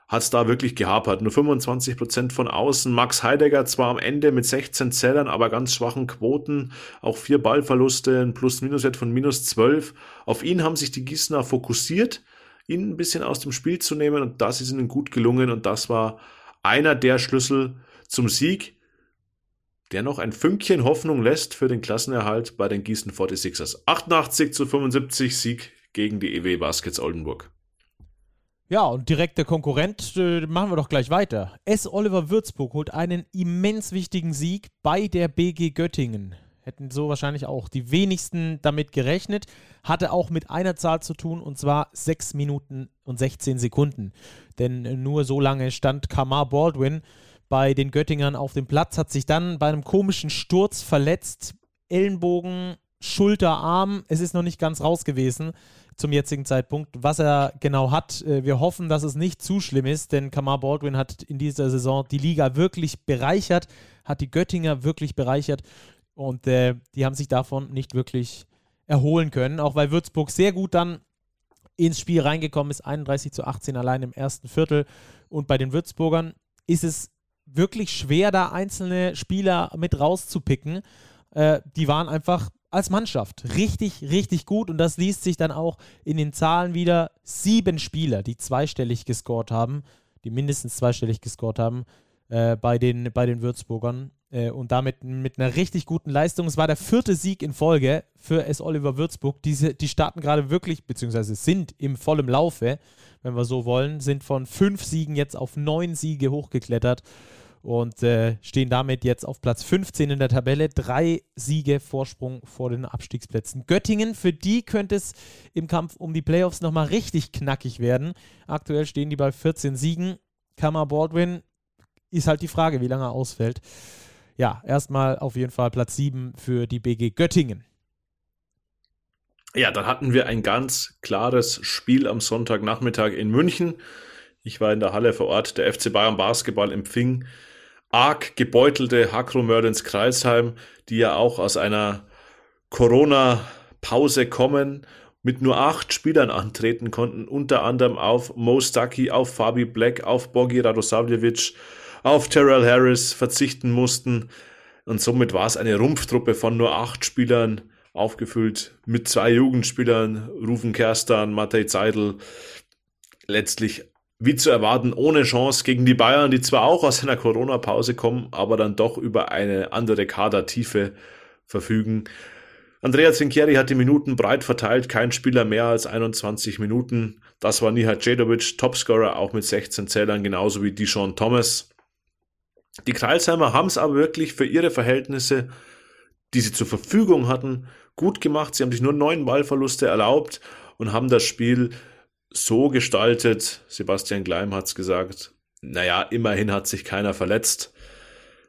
hat es da wirklich gehapert. Nur 25 Prozent von außen. Max Heidegger zwar am Ende mit 16 Zellern, aber ganz schwachen Quoten. Auch vier Ballverluste, ein Plus-Minus-Wert von minus 12. Auf ihn haben sich die Gießener fokussiert, ihn ein bisschen aus dem Spiel zu nehmen und das ist ihnen gut gelungen und das war einer der Schlüssel zum Sieg der noch ein Fünkchen Hoffnung lässt für den Klassenerhalt bei den Gießen 46ers. 88 zu 75 Sieg gegen die EW Baskets Oldenburg. Ja, und direkt der Konkurrent, äh, machen wir doch gleich weiter. S. Oliver Würzburg holt einen immens wichtigen Sieg bei der BG Göttingen. Hätten so wahrscheinlich auch die wenigsten damit gerechnet. Hatte auch mit einer Zahl zu tun und zwar 6 Minuten und 16 Sekunden. Denn nur so lange stand Kamar Baldwin bei den Göttingern auf dem Platz, hat sich dann bei einem komischen Sturz verletzt. Ellenbogen, Schulter, Arm, es ist noch nicht ganz raus gewesen zum jetzigen Zeitpunkt, was er genau hat. Äh, wir hoffen, dass es nicht zu schlimm ist, denn Kamar Baldwin hat in dieser Saison die Liga wirklich bereichert, hat die Göttinger wirklich bereichert und äh, die haben sich davon nicht wirklich erholen können, auch weil Würzburg sehr gut dann ins Spiel reingekommen ist, 31 zu 18 allein im ersten Viertel. Und bei den Würzburgern ist es wirklich schwer, da einzelne Spieler mit rauszupicken. Äh, die waren einfach als Mannschaft richtig, richtig gut und das liest sich dann auch in den Zahlen wieder. Sieben Spieler, die zweistellig gescored haben, die mindestens zweistellig gescored haben äh, bei, den, bei den Würzburgern äh, und damit mit einer richtig guten Leistung. Es war der vierte Sieg in Folge für S. Oliver Würzburg. Diese, die starten gerade wirklich, beziehungsweise sind im vollen Laufe, wenn wir so wollen, sind von fünf Siegen jetzt auf neun Siege hochgeklettert und äh, stehen damit jetzt auf Platz 15 in der Tabelle. Drei Siege Vorsprung vor den Abstiegsplätzen. Göttingen, für die könnte es im Kampf um die Playoffs nochmal richtig knackig werden. Aktuell stehen die bei 14 Siegen. Kammer Baldwin ist halt die Frage, wie lange er ausfällt. Ja, erstmal auf jeden Fall Platz 7 für die BG Göttingen. Ja, dann hatten wir ein ganz klares Spiel am Sonntagnachmittag in München. Ich war in der Halle vor Ort. Der FC Bayern Basketball empfing arg gebeutelte Hakro Mördens Kreisheim, die ja auch aus einer Corona-Pause kommen, mit nur acht Spielern antreten konnten, unter anderem auf Mo Stucky, auf Fabi Black, auf Bogi Radosavljevic, auf Terrell Harris verzichten mussten. Und somit war es eine Rumpftruppe von nur acht Spielern, aufgefüllt mit zwei Jugendspielern, Rufen Kerstan, Matej Zeidel. Letztlich wie zu erwarten, ohne Chance gegen die Bayern, die zwar auch aus einer Corona-Pause kommen, aber dann doch über eine andere Kadertiefe verfügen. Andrea Zinkieri hat die Minuten breit verteilt, kein Spieler mehr als 21 Minuten. Das war Nihat Cedovic, Topscorer, auch mit 16 Zählern, genauso wie Dijon Thomas. Die Kreilsheimer haben es aber wirklich für ihre Verhältnisse, die sie zur Verfügung hatten, gut gemacht. Sie haben sich nur neun Ballverluste erlaubt und haben das Spiel so gestaltet. Sebastian Gleim hat es gesagt. Naja, immerhin hat sich keiner verletzt.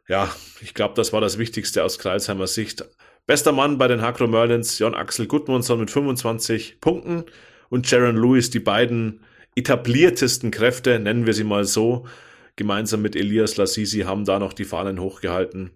Ja, ich glaube, das war das Wichtigste aus Kreilsheimer Sicht. Bester Mann bei den Hakro Merlins, Jon Axel Gudmundsson mit 25 Punkten und Jaron Lewis, die beiden etabliertesten Kräfte, nennen wir sie mal so, gemeinsam mit Elias Lassisi haben da noch die Fahnen hochgehalten.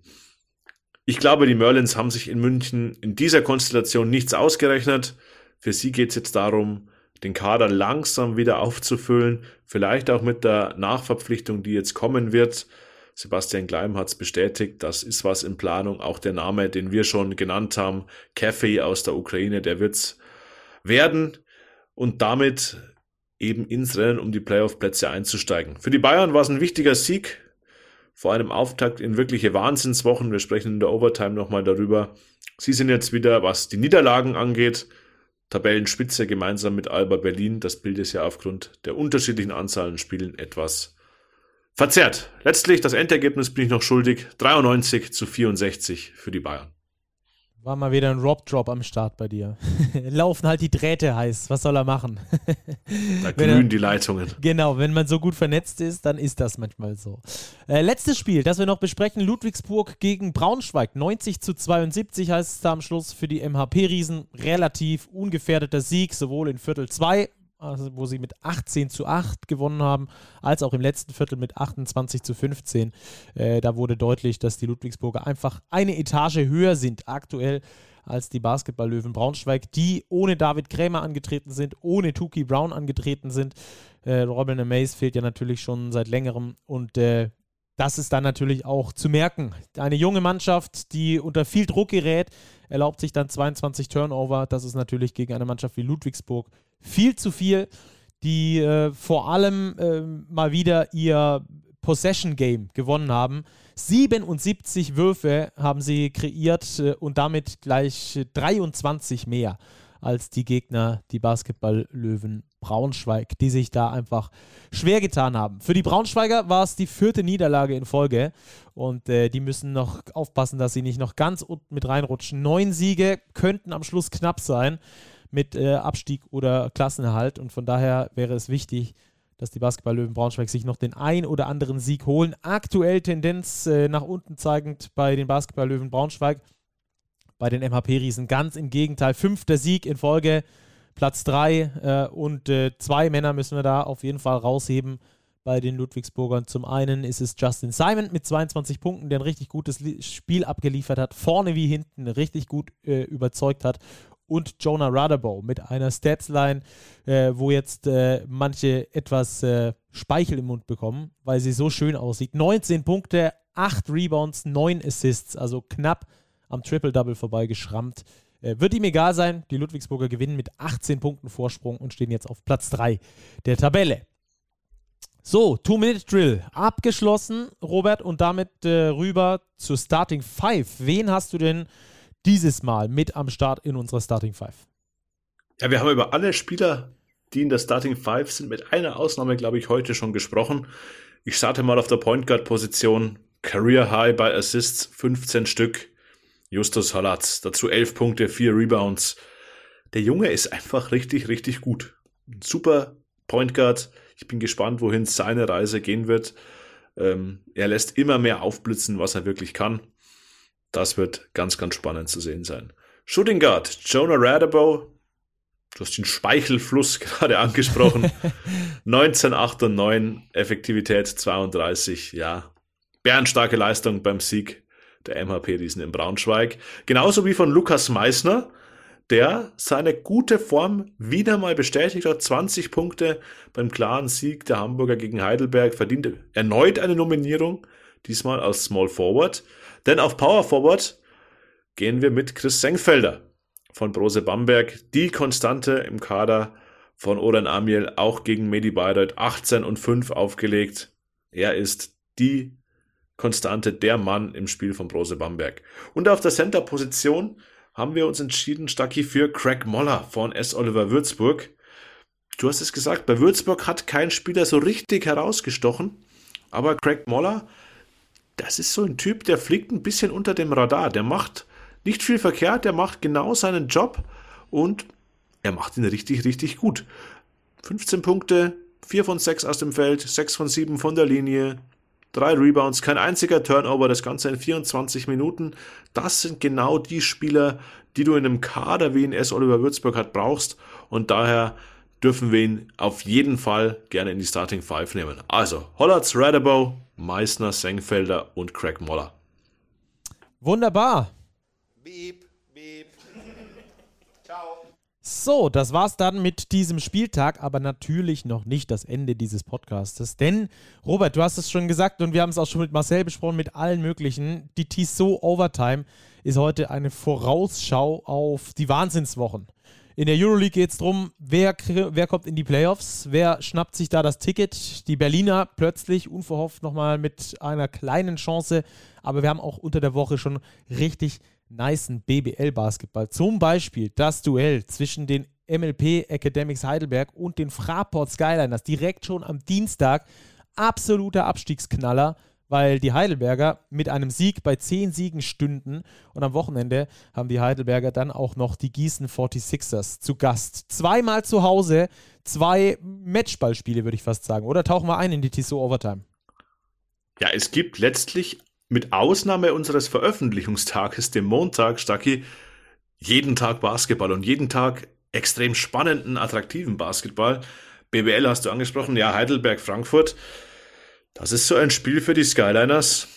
Ich glaube, die Merlins haben sich in München in dieser Konstellation nichts ausgerechnet. Für sie geht es jetzt darum, den Kader langsam wieder aufzufüllen, vielleicht auch mit der Nachverpflichtung, die jetzt kommen wird. Sebastian Gleim hat es bestätigt, das ist was in Planung. Auch der Name, den wir schon genannt haben, Cafe aus der Ukraine, der wird's werden und damit eben ins Rennen um die Playoff-Plätze einzusteigen. Für die Bayern war es ein wichtiger Sieg, vor einem Auftakt in wirkliche Wahnsinnswochen. Wir sprechen in der Overtime nochmal darüber. Sie sind jetzt wieder, was die Niederlagen angeht, Tabellenspitze gemeinsam mit Alba Berlin. Das Bild ist ja aufgrund der unterschiedlichen Anzahl an Spielen etwas Verzerrt. Letztlich das Endergebnis bin ich noch schuldig. 93 zu 64 für die Bayern. War mal wieder ein Rob-Drop am Start bei dir. (laughs) Laufen halt die Drähte heiß. Was soll er machen? da (laughs) glühen die Leitungen. Genau, wenn man so gut vernetzt ist, dann ist das manchmal so. Äh, letztes Spiel, das wir noch besprechen: Ludwigsburg gegen Braunschweig. 90 zu 72 heißt es da am Schluss für die MHP-Riesen. Relativ ungefährdeter Sieg, sowohl in Viertel 2 also wo sie mit 18 zu 8 gewonnen haben, als auch im letzten Viertel mit 28 zu 15. Äh, da wurde deutlich, dass die Ludwigsburger einfach eine Etage höher sind aktuell als die Basketball-Löwen Braunschweig, die ohne David Krämer angetreten sind, ohne Tuki Brown angetreten sind. Äh, Robin Amaze fehlt ja natürlich schon seit längerem und äh, das ist dann natürlich auch zu merken. Eine junge Mannschaft, die unter viel Druck gerät, erlaubt sich dann 22 Turnover. Das ist natürlich gegen eine Mannschaft wie Ludwigsburg viel zu viel, die äh, vor allem äh, mal wieder ihr Possession Game gewonnen haben. 77 Würfe haben sie kreiert äh, und damit gleich 23 mehr als die Gegner, die Basketball-Löwen Braunschweig, die sich da einfach schwer getan haben. Für die Braunschweiger war es die vierte Niederlage in Folge und äh, die müssen noch aufpassen, dass sie nicht noch ganz unten mit reinrutschen. Neun Siege könnten am Schluss knapp sein mit äh, Abstieg oder Klassenerhalt. Und von daher wäre es wichtig, dass die Basketball-Löwen Braunschweig sich noch den ein oder anderen Sieg holen. Aktuell Tendenz äh, nach unten zeigend bei den Basketball-Löwen Braunschweig. Bei den MHP-Riesen ganz im Gegenteil. Fünfter Sieg in Folge, Platz drei äh, und äh, zwei Männer müssen wir da auf jeden Fall rausheben bei den Ludwigsburgern. Zum einen ist es Justin Simon mit 22 Punkten, der ein richtig gutes Spiel abgeliefert hat, vorne wie hinten richtig gut äh, überzeugt hat und Jonah Rudderbow mit einer Statsline, äh, wo jetzt äh, manche etwas äh, Speichel im Mund bekommen, weil sie so schön aussieht. 19 Punkte, 8 Rebounds, 9 Assists, also knapp am Triple-Double vorbeigeschrammt. Äh, wird ihm egal sein, die Ludwigsburger gewinnen mit 18 Punkten Vorsprung und stehen jetzt auf Platz 3 der Tabelle. So, Two-Minute-Drill abgeschlossen, Robert, und damit äh, rüber zur Starting Five. Wen hast du denn dieses Mal mit am Start in unserer Starting Five? Ja, wir haben über alle Spieler, die in der Starting Five sind, mit einer Ausnahme, glaube ich, heute schon gesprochen. Ich starte mal auf der Point Guard Position. Career High bei Assists, 15 Stück. Justus Halatz, dazu 11 Punkte, 4 Rebounds. Der Junge ist einfach richtig, richtig gut. Super Point Guard. Ich bin gespannt, wohin seine Reise gehen wird. Ähm, er lässt immer mehr aufblitzen, was er wirklich kann. Das wird ganz, ganz spannend zu sehen sein. Shooting Guard, Jonah Radabow. Du hast den Speichelfluss (laughs) gerade angesprochen. (laughs) 19, 8 und 9, Effektivität 32, ja. Bärenstarke Leistung beim Sieg der MHP-Riesen in Braunschweig. Genauso wie von Lukas Meissner, der seine gute Form wieder mal bestätigt hat. 20 Punkte beim klaren Sieg der Hamburger gegen Heidelberg, verdient erneut eine Nominierung, diesmal als Small Forward. Denn auf Power Forward gehen wir mit Chris Senkfelder von Brose Bamberg, die Konstante im Kader von Oren Amiel, auch gegen Medi Bayreuth 18 und 5 aufgelegt. Er ist die Konstante, der Mann im Spiel von Brose Bamberg. Und auf der Center-Position haben wir uns entschieden, Stacki, für Craig Moller von S. Oliver Würzburg. Du hast es gesagt, bei Würzburg hat kein Spieler so richtig herausgestochen, aber Craig Moller, das ist so ein Typ, der fliegt ein bisschen unter dem Radar. Der macht nicht viel verkehrt, der macht genau seinen Job und er macht ihn richtig, richtig gut. 15 Punkte, 4 von 6 aus dem Feld, 6 von 7 von der Linie, drei Rebounds, kein einziger Turnover, das Ganze in 24 Minuten. Das sind genau die Spieler, die du in einem Kader wie in S. Oliver Würzburg hat brauchst und daher dürfen wir ihn auf jeden Fall gerne in die Starting Five nehmen. Also Hollatz, Radabo, Meissner, Sengfelder und Craig Moller. Wunderbar. Beep. So, das war's dann mit diesem Spieltag, aber natürlich noch nicht das Ende dieses Podcastes. Denn, Robert, du hast es schon gesagt und wir haben es auch schon mit Marcel besprochen, mit allen möglichen. Die Tissot Overtime ist heute eine Vorausschau auf die Wahnsinnswochen. In der Euroleague geht es darum, wer, wer kommt in die Playoffs, wer schnappt sich da das Ticket. Die Berliner plötzlich unverhofft nochmal mit einer kleinen Chance, aber wir haben auch unter der Woche schon richtig nicen BBL-Basketball. Zum Beispiel das Duell zwischen den MLP Academics Heidelberg und den Fraport Skyliners direkt schon am Dienstag. Absoluter Abstiegsknaller, weil die Heidelberger mit einem Sieg bei 10 Siegen stünden und am Wochenende haben die Heidelberger dann auch noch die Gießen 46ers zu Gast. Zweimal zu Hause, zwei Matchballspiele, würde ich fast sagen. Oder tauchen wir ein in die Tissot Overtime? Ja, es gibt letztlich mit Ausnahme unseres Veröffentlichungstages, dem Montag, Stacki, jeden Tag Basketball und jeden Tag extrem spannenden, attraktiven Basketball. BBL hast du angesprochen, ja, Heidelberg, Frankfurt. Das ist so ein Spiel für die Skyliners.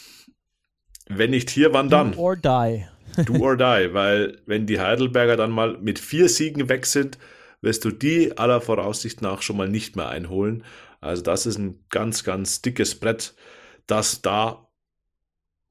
Wenn nicht hier, wann dann? Do or die. Do or die, weil wenn die Heidelberger dann mal mit vier Siegen weg sind, wirst du die aller Voraussicht nach schon mal nicht mehr einholen. Also das ist ein ganz, ganz dickes Brett, das da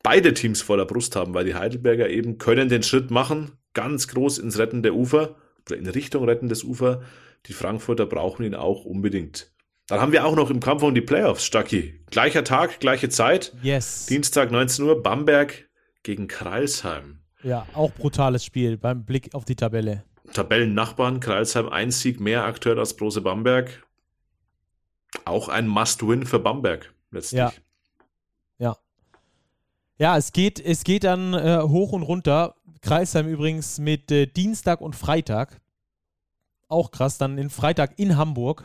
beide Teams vor der Brust haben, weil die Heidelberger eben können den Schritt machen, ganz groß ins rettende Ufer oder in Richtung rettendes Ufer. Die Frankfurter brauchen ihn auch unbedingt. Dann haben wir auch noch im Kampf um die Playoffs, Stacki. Gleicher Tag, gleiche Zeit. Yes. Dienstag 19 Uhr, Bamberg gegen Kreilsheim. Ja, auch brutales Spiel beim Blick auf die Tabelle. Tabellennachbarn, Kreilsheim ein Sieg mehr aktuell als Brose Bamberg. Auch ein Must-Win für Bamberg letztlich. Ja, ja, es geht, es geht dann äh, hoch und runter. Kreisheim übrigens mit äh, Dienstag und Freitag. Auch krass, dann in Freitag in Hamburg.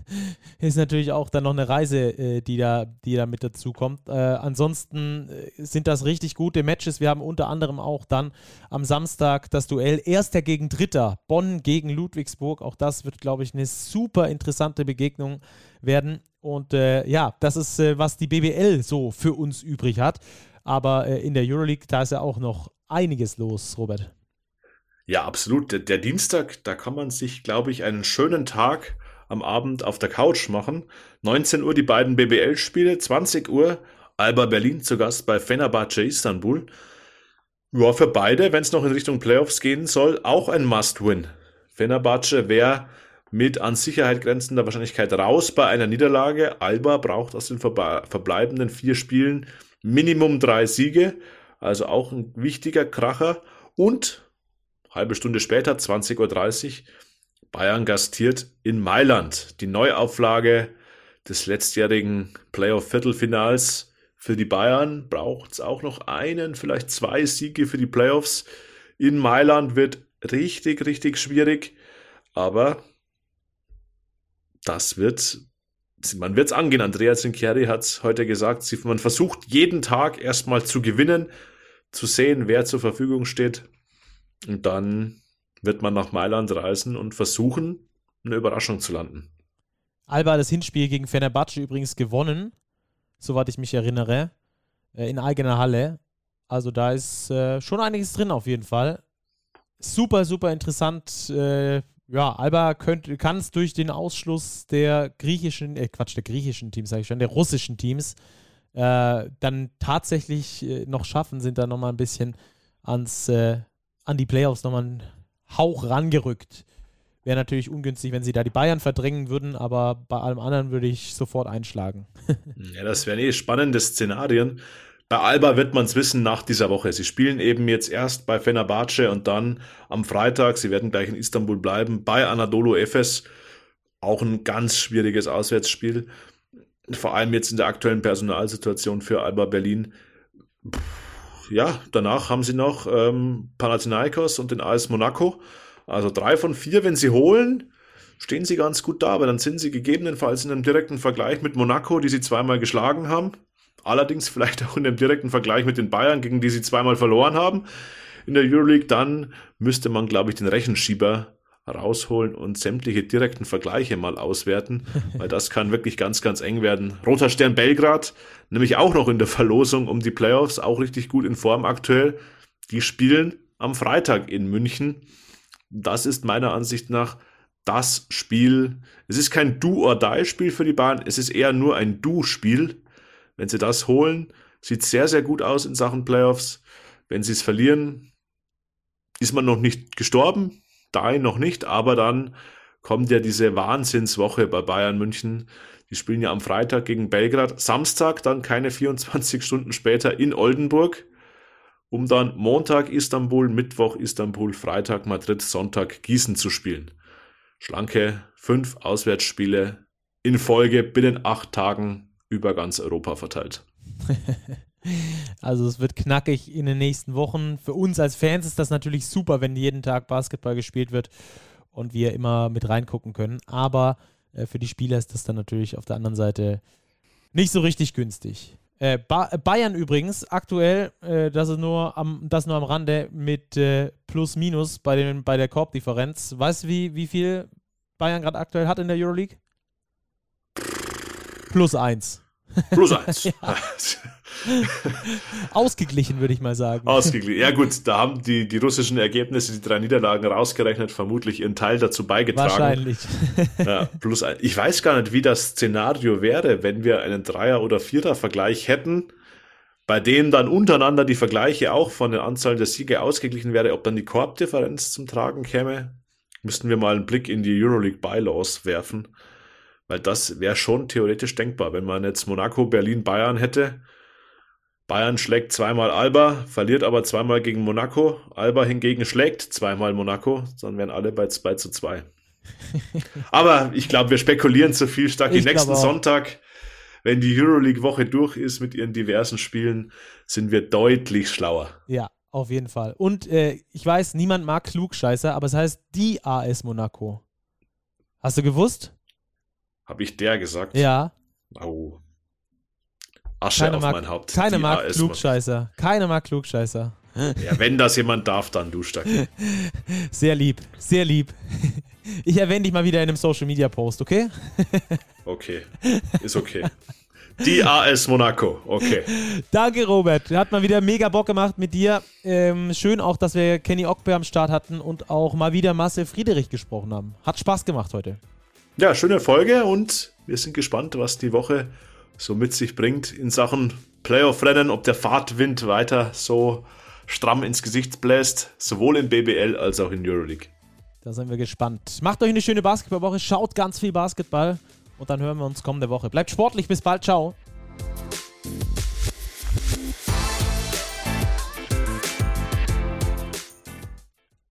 (laughs) ist natürlich auch dann noch eine Reise, äh, die, da, die da mit dazu kommt. Äh, ansonsten äh, sind das richtig gute Matches. Wir haben unter anderem auch dann am Samstag das Duell Erster gegen Dritter. Bonn gegen Ludwigsburg. Auch das wird, glaube ich, eine super interessante Begegnung werden. Und äh, ja, das ist, was die BBL so für uns übrig hat. Aber äh, in der Euroleague, da ist ja auch noch einiges los, Robert. Ja, absolut. Der, der Dienstag, da kann man sich, glaube ich, einen schönen Tag am Abend auf der Couch machen. 19 Uhr die beiden BBL-Spiele, 20 Uhr Alba Berlin zu Gast bei Fenerbahce Istanbul. Ja, für beide, wenn es noch in Richtung Playoffs gehen soll, auch ein Must-Win. Fenerbahce wäre mit an Sicherheit grenzender Wahrscheinlichkeit raus bei einer Niederlage. Alba braucht aus den verbleibenden vier Spielen Minimum drei Siege, also auch ein wichtiger Kracher. Und halbe Stunde später, 20.30 Uhr, Bayern gastiert in Mailand. Die Neuauflage des letztjährigen Playoff-Viertelfinals für die Bayern braucht es auch noch einen, vielleicht zwei Siege für die Playoffs. In Mailand wird richtig, richtig schwierig, aber das wird man wird es angehen. Andrea Zincheri hat es heute gesagt, man versucht jeden Tag erstmal zu gewinnen, zu sehen, wer zur Verfügung steht. Und dann wird man nach Mailand reisen und versuchen, eine Überraschung zu landen. Alba hat das Hinspiel gegen Fenerbahce übrigens gewonnen, soweit ich mich erinnere, äh, in eigener Halle. Also da ist äh, schon einiges drin auf jeden Fall. Super, super interessant, äh, ja, Alba kann es durch den Ausschluss der griechischen, äh Quatsch, der griechischen Teams, sage ich schon, der russischen Teams, äh, dann tatsächlich äh, noch schaffen, sind da nochmal ein bisschen ans, äh, an die Playoffs nochmal einen Hauch rangerückt. Wäre natürlich ungünstig, wenn sie da die Bayern verdrängen würden, aber bei allem anderen würde ich sofort einschlagen. (laughs) ja, das wären eh spannende Szenarien. Bei Alba wird man es wissen nach dieser Woche. Sie spielen eben jetzt erst bei Fenerbahce und dann am Freitag, sie werden gleich in Istanbul bleiben, bei Anadolu Efes. Auch ein ganz schwieriges Auswärtsspiel. Vor allem jetzt in der aktuellen Personalsituation für Alba Berlin. Ja, danach haben sie noch ähm, Panathinaikos und den AS Monaco. Also drei von vier, wenn sie holen, stehen sie ganz gut da, aber dann sind sie gegebenenfalls in einem direkten Vergleich mit Monaco, die sie zweimal geschlagen haben. Allerdings vielleicht auch in einem direkten Vergleich mit den Bayern, gegen die sie zweimal verloren haben in der Euroleague. Dann müsste man, glaube ich, den Rechenschieber rausholen und sämtliche direkten Vergleiche mal auswerten, (laughs) weil das kann wirklich ganz, ganz eng werden. Roter Stern Belgrad, nämlich auch noch in der Verlosung um die Playoffs, auch richtig gut in Form aktuell. Die spielen am Freitag in München. Das ist meiner Ansicht nach das Spiel. Es ist kein Do-or-Die-Spiel für die Bahn, es ist eher nur ein Do-Spiel. Wenn sie das holen, sieht sehr, sehr gut aus in Sachen Playoffs. Wenn sie es verlieren, ist man noch nicht gestorben, da noch nicht, aber dann kommt ja diese Wahnsinnswoche bei Bayern München. Die spielen ja am Freitag gegen Belgrad, Samstag dann keine 24 Stunden später in Oldenburg, um dann Montag Istanbul, Mittwoch Istanbul, Freitag Madrid, Sonntag Gießen zu spielen. Schlanke fünf Auswärtsspiele in Folge binnen acht Tagen über ganz Europa verteilt. (laughs) Also es wird knackig in den nächsten Wochen. Für uns als Fans ist das natürlich super, wenn jeden Tag Basketball gespielt wird und wir immer mit reingucken können. Aber äh, für die Spieler ist das dann natürlich auf der anderen Seite nicht so richtig günstig. Äh, ba Bayern übrigens aktuell, äh, das ist nur am, das nur am Rande mit äh, Plus Minus bei, bei der Korbdifferenz. Weißt du, wie, wie viel Bayern gerade aktuell hat in der Euroleague? Plus eins. Plus eins. (laughs) (laughs) Ausgeglichen, würde ich mal sagen. Ausgeglichen. Ja, gut, (laughs) da haben die, die russischen Ergebnisse, die drei Niederlagen rausgerechnet, vermutlich ihren Teil dazu beigetragen. Wahrscheinlich. Ja, plus ein. Ich weiß gar nicht, wie das Szenario wäre, wenn wir einen Dreier- oder Vierer-Vergleich hätten, bei dem dann untereinander die Vergleiche auch von den Anzahlen der Siege ausgeglichen wäre, ob dann die Korbdifferenz zum Tragen käme. Müssten wir mal einen Blick in die Euroleague Bylaws werfen. Weil das wäre schon theoretisch denkbar, wenn man jetzt Monaco, Berlin, Bayern hätte Bayern schlägt zweimal Alba, verliert aber zweimal gegen Monaco. Alba hingegen schlägt zweimal Monaco, dann wären alle bei 2 zu 2. (laughs) aber ich glaube, wir spekulieren zu viel stark. Ich nächsten Sonntag, wenn die Euroleague-Woche durch ist mit ihren diversen Spielen, sind wir deutlich schlauer. Ja, auf jeden Fall. Und äh, ich weiß, niemand mag Klugscheißer, aber es heißt die AS Monaco. Hast du gewusst? Habe ich der gesagt? Ja. Oh. Asche keine auf mag, mein Haupt. Keine mag AS Klugscheißer. Keine mag Klugscheißer. Ja, wenn das jemand darf, dann du stark. (laughs) Sehr lieb, sehr lieb. (laughs) Ich erwähne dich mal wieder in einem Social Media Post, okay? (laughs) Okay, ist okay. Die AS Monaco, okay. Danke, Robert. Hat mal wieder mega Bock gemacht mit dir. Ähm, schön auch, dass wir Kenny Ockbe am Start hatten und auch mal wieder Marcel Friedrich gesprochen haben. Hat Spaß gemacht heute. Ja, schöne Folge und wir sind gespannt, was die Woche so mit sich bringt in Sachen Playoff-Rennen, ob der Fahrtwind weiter so stramm ins Gesicht bläst, sowohl in BBL als auch in Euroleague. Da sind wir gespannt. Macht euch eine schöne Basketballwoche, schaut ganz viel Basketball und dann hören wir uns kommende Woche. Bleibt sportlich, bis bald, ciao.